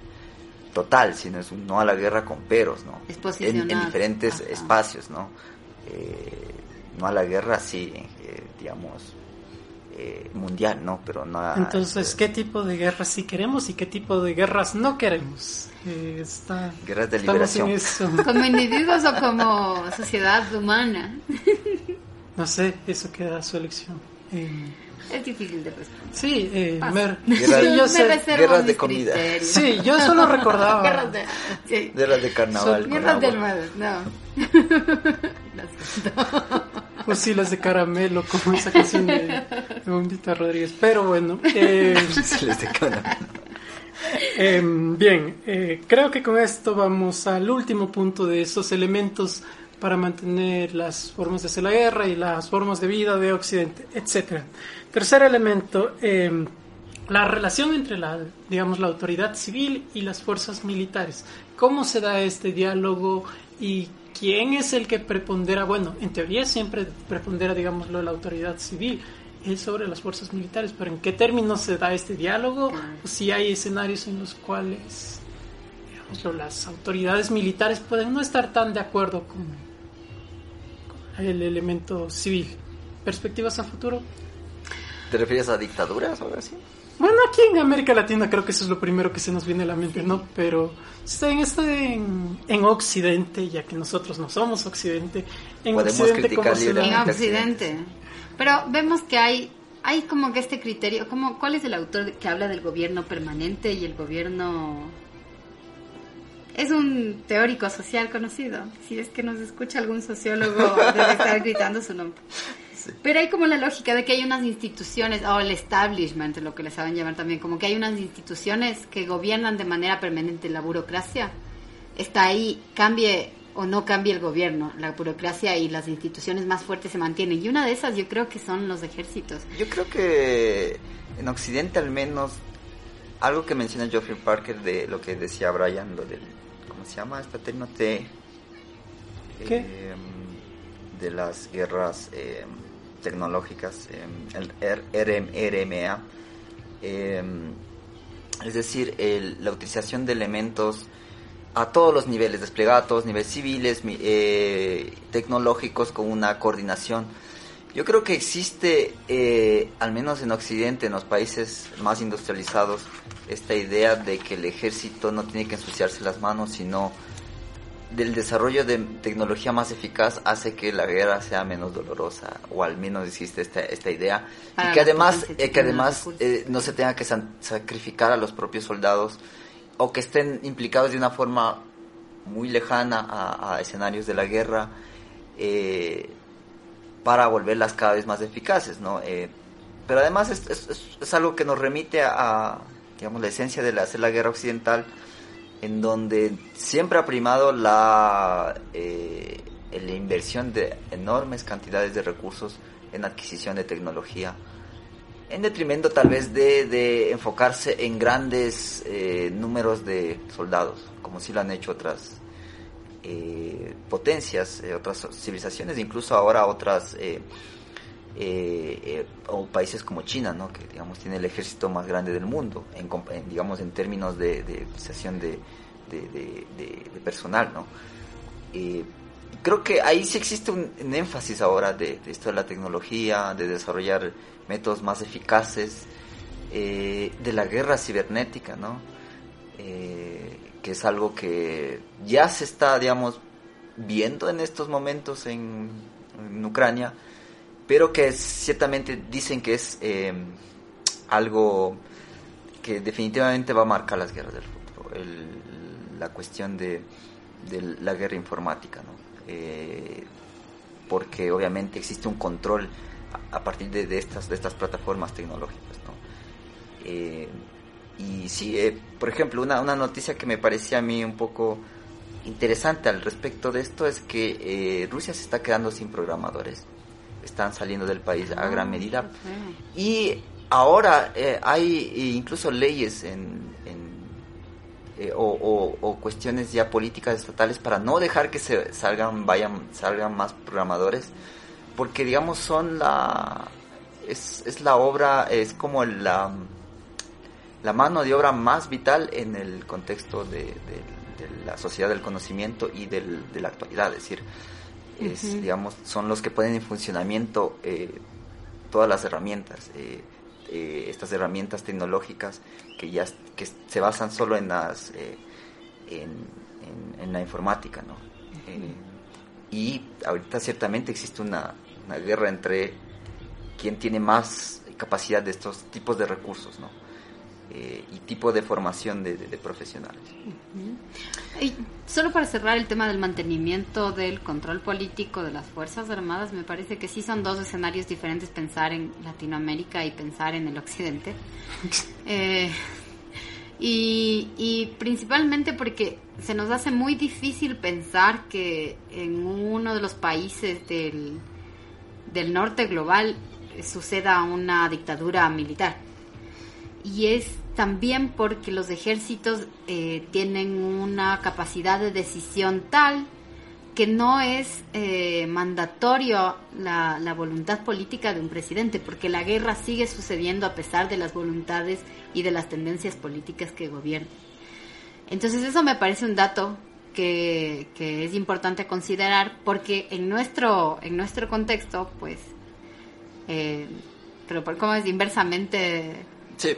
total, sino es un no a la guerra con peros, ¿no? Es En, en diferentes Ajá. espacios, ¿no? Eh, no a la guerra, sí, eh, digamos, eh, mundial, ¿no? Pero no a... Entonces, ¿qué tipo de guerras sí queremos y qué tipo de guerras no queremos? Eh, está, Guerras de liberación. eso. (laughs) Como individuos o como sociedad humana. No sé, eso queda a su elección. Eh, Es difícil de responder. sí, eh. Mer- (laughs) Guerras- sí, yo Me sé. reservo guerras de comida. criterios. Sí, yo solo recordaba. Guerras de... sí. Guerras de carnaval. con Guerras de no. (laughs) Siento. Fusiles de caramelo, como esa canción de, de Bombita Rodríguez. Pero bueno, eh, (laughs) de carnaval. eh, bien, eh, creo que con esto vamos al último punto de esos elementos para mantener las formas de hacer la guerra y las formas de vida de Occidente, etcétera. Tercer elemento, eh, la relación entre la, digamos, la autoridad civil y las fuerzas militares. ¿Cómo se da este diálogo y quién es el que prepondera? Bueno, en teoría siempre prepondera, digámoslo, la autoridad civil es sobre las fuerzas militares, pero ¿en qué términos se da este diálogo? O si hay escenarios en los cuales digámoslo, las autoridades militares pueden no estar tan de acuerdo con, con el elemento civil. ¿Perspectivas a futuro? ¿Te refieres a dictaduras o algo así? Bueno, aquí en América Latina creo que eso es lo primero que se nos viene a la mente, ¿no? Pero está en, este, en, en Occidente, ya que nosotros no somos Occidente, en Podemos Occidente criticar ¿cómo se da? En. Occidente. Pero vemos que hay hay como que este criterio, como ¿cuál es el autor que habla del gobierno permanente y el gobierno es un teórico social conocido. Si es que nos escucha algún sociólogo debe estar gritando su nombre. Pero hay como la lógica de que hay unas instituciones, o el establishment, lo que le saben llamar también, como que hay unas instituciones que gobiernan de manera permanente la burocracia. Está ahí, cambie o no cambie el gobierno, la burocracia y las instituciones más fuertes se mantienen. Y una de esas yo creo que son los ejércitos. Yo creo que en Occidente al menos algo que menciona Geoffrey Parker de lo que decía Brian, lo del ¿cómo se llama esta término T? ¿Qué? Eh, de las guerras eh, tecnológicas, eh, el RMA. Eh, es decir, el- la utilización de elementos a todos los niveles, los niveles civiles, eh, tecnológicos, con una coordinación. Yo creo que existe, eh, al menos en Occidente, en los países más industrializados, esta idea de que el ejército no tiene que ensuciarse las manos, sino del desarrollo de tecnología más eficaz hace que la guerra sea menos dolorosa, o al menos existe esta, esta idea, Para y que además, eh, que además eh, no se tenga que sacrificar a los propios soldados, o que estén implicados de una forma muy lejana a, a escenarios de la guerra, eh, para volverlas cada vez más eficaces, ¿no? Eh, pero además es, es- es- es algo que nos remite a, a, digamos, la esencia de la, hacer la guerra occidental, en donde siempre ha primado la, eh, la inversión de enormes cantidades de recursos en adquisición de tecnología, en detrimento tal vez de, de enfocarse en grandes eh, números de soldados, como si lo han hecho otras eh, potencias, eh, otras civilizaciones, incluso ahora otras eh, eh, o países como China, ¿no? que digamos tiene el ejército más grande del mundo, digamos en términos de, de utilización de, personal, ¿no? Creo que ahí sí existe un, énfasis ahora de, esto de la tecnología, de desarrollar métodos más eficaces, eh, de la guerra cibernética, ¿no? Que es algo que ya se está, digamos, viendo en estos momentos en, en Ucrania, pero que ciertamente dicen que es eh, algo que definitivamente va a marcar las guerras del futuro, la cuestión de, la guerra informática, ¿no? Eh, porque obviamente existe un control a, partir de, de estas de estas plataformas tecnológicas, ¿no? Eh, y sí, eh, por ejemplo, una, una noticia que me parecía a mí un poco interesante al respecto de esto es que eh, Rusia se está quedando sin programadores. Están saliendo del país a gran ah, medida. Y ahora eh, hay incluso leyes en, o, o, cuestiones ya políticas estatales para no dejar que se salgan vayan salgan más programadores porque digamos son la es, es la obra es como la la mano de obra más vital en el contexto de, la sociedad del conocimiento y del, de la actualidad. Es decir, es, digamos, son los que ponen en funcionamiento eh, todas las herramientas, eh, eh, estas herramientas tecnológicas que ya que se basan solo en las en, la informática, ¿no? y ahorita ciertamente existe una, una guerra entre quién tiene más capacidad de estos tipos de recursos, ¿no? Eh, y tipo de formación de, profesionales. Y solo para cerrar el tema del mantenimiento del control político de las Fuerzas Armadas, me parece que sí son dos escenarios diferentes pensar en Latinoamérica y pensar en el Occidente. (laughs) Eh, y, y, principalmente porque se nos hace muy difícil pensar que en uno de los países del, del norte global suceda una dictadura militar. Y es también porque los ejércitos eh, tienen una capacidad de decisión tal que no es eh, mandatorio la, la, voluntad política de un presidente, porque la guerra sigue sucediendo a pesar de las voluntades y de las tendencias políticas que gobiernan. Entonces eso me parece un dato que, que es importante considerar, porque en nuestro, en nuestro contexto, pues, eh, pero ¿cómo es inversamente? Sí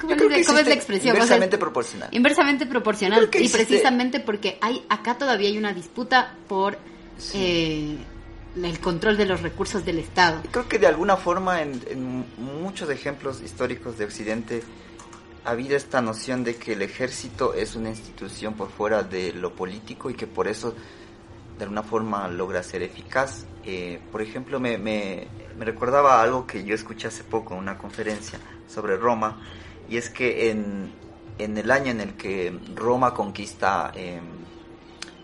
¿Cómo, es, la expresión? Inversamente proporcional. Inversamente proporcional. Y precisamente porque hay acá todavía hay una disputa por eh, el control de los recursos del Estado. Creo que de alguna forma en, muchos ejemplos históricos de Occidente ha habido esta noción de que el ejército es una institución por fuera de lo político y que por eso de alguna forma logra ser eficaz. Eh, por ejemplo, me, me, me recordaba algo que yo escuché hace poco en una conferencia sobre Roma, y es que en, en el año en el que Roma conquista em,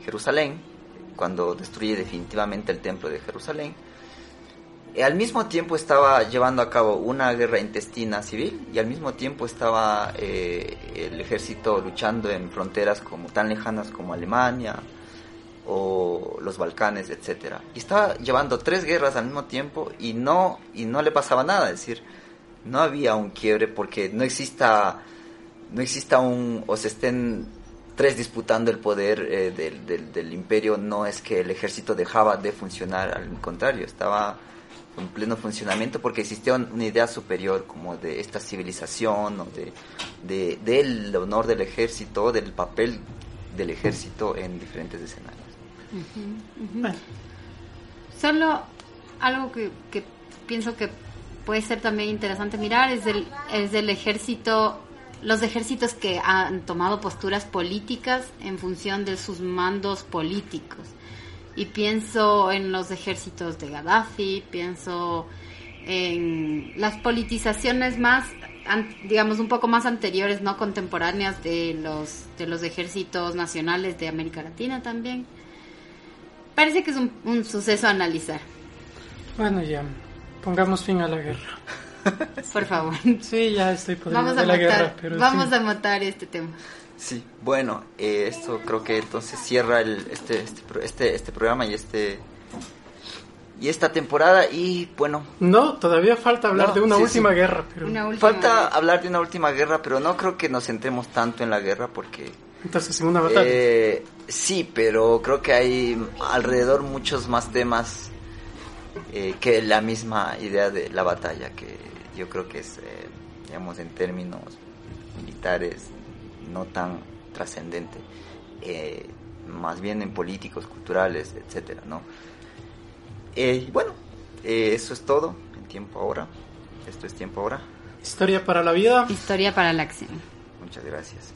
Jerusalén, cuando destruye definitivamente el templo de Jerusalén, eh, al mismo tiempo estaba llevando a cabo una guerra intestina civil y al mismo tiempo estaba eh, el ejército luchando en fronteras como tan lejanas como Alemania o los Balcanes, etcétera. Y estaba llevando tres guerras al mismo tiempo y no y no le pasaba nada, es decir, no había un quiebre porque no exista, no exista un, o se estén tres disputando el poder eh, del, del, imperio, no es que el ejército dejaba de funcionar, al contrario, estaba en pleno funcionamiento porque existía una idea superior como de esta civilización o de, del honor del ejército, del papel del ejército en diferentes escenarios. Solo algo que, que pienso que puede ser también interesante mirar es del, es del ejército, los ejércitos que han tomado posturas políticas en función de sus mandos políticos. Y pienso en los ejércitos de Gaddafi, pienso en las politizaciones más, digamos, un poco más anteriores, no contemporáneas de los, de los ejércitos nacionales de América Latina también. Parece que es un, un suceso a analizar. Bueno, ya, Pongamos fin a la guerra. (laughs) Por favor. Sí, ya estoy por vamos a la guerra. Pero vamos a matar este tema. Sí, bueno, eh, esto creo que entonces cierra el, este, este, este, este programa y este y esta temporada y bueno no todavía falta hablar de una última guerra pero falta hablar de una última guerra pero no creo que nos centremos tanto en la guerra porque entonces segunda batalla eh, sí pero creo que hay alrededor muchos más temas eh, que la misma idea de la batalla, que yo creo que es, eh, digamos, en términos militares, no tan trascendente, eh, más bien en políticos, culturales, etcétera, ¿no? bueno, eso es todo en tiempo ahora. Esto es tiempo ahora. Historia para la vida. Historia para la acción. Muchas gracias.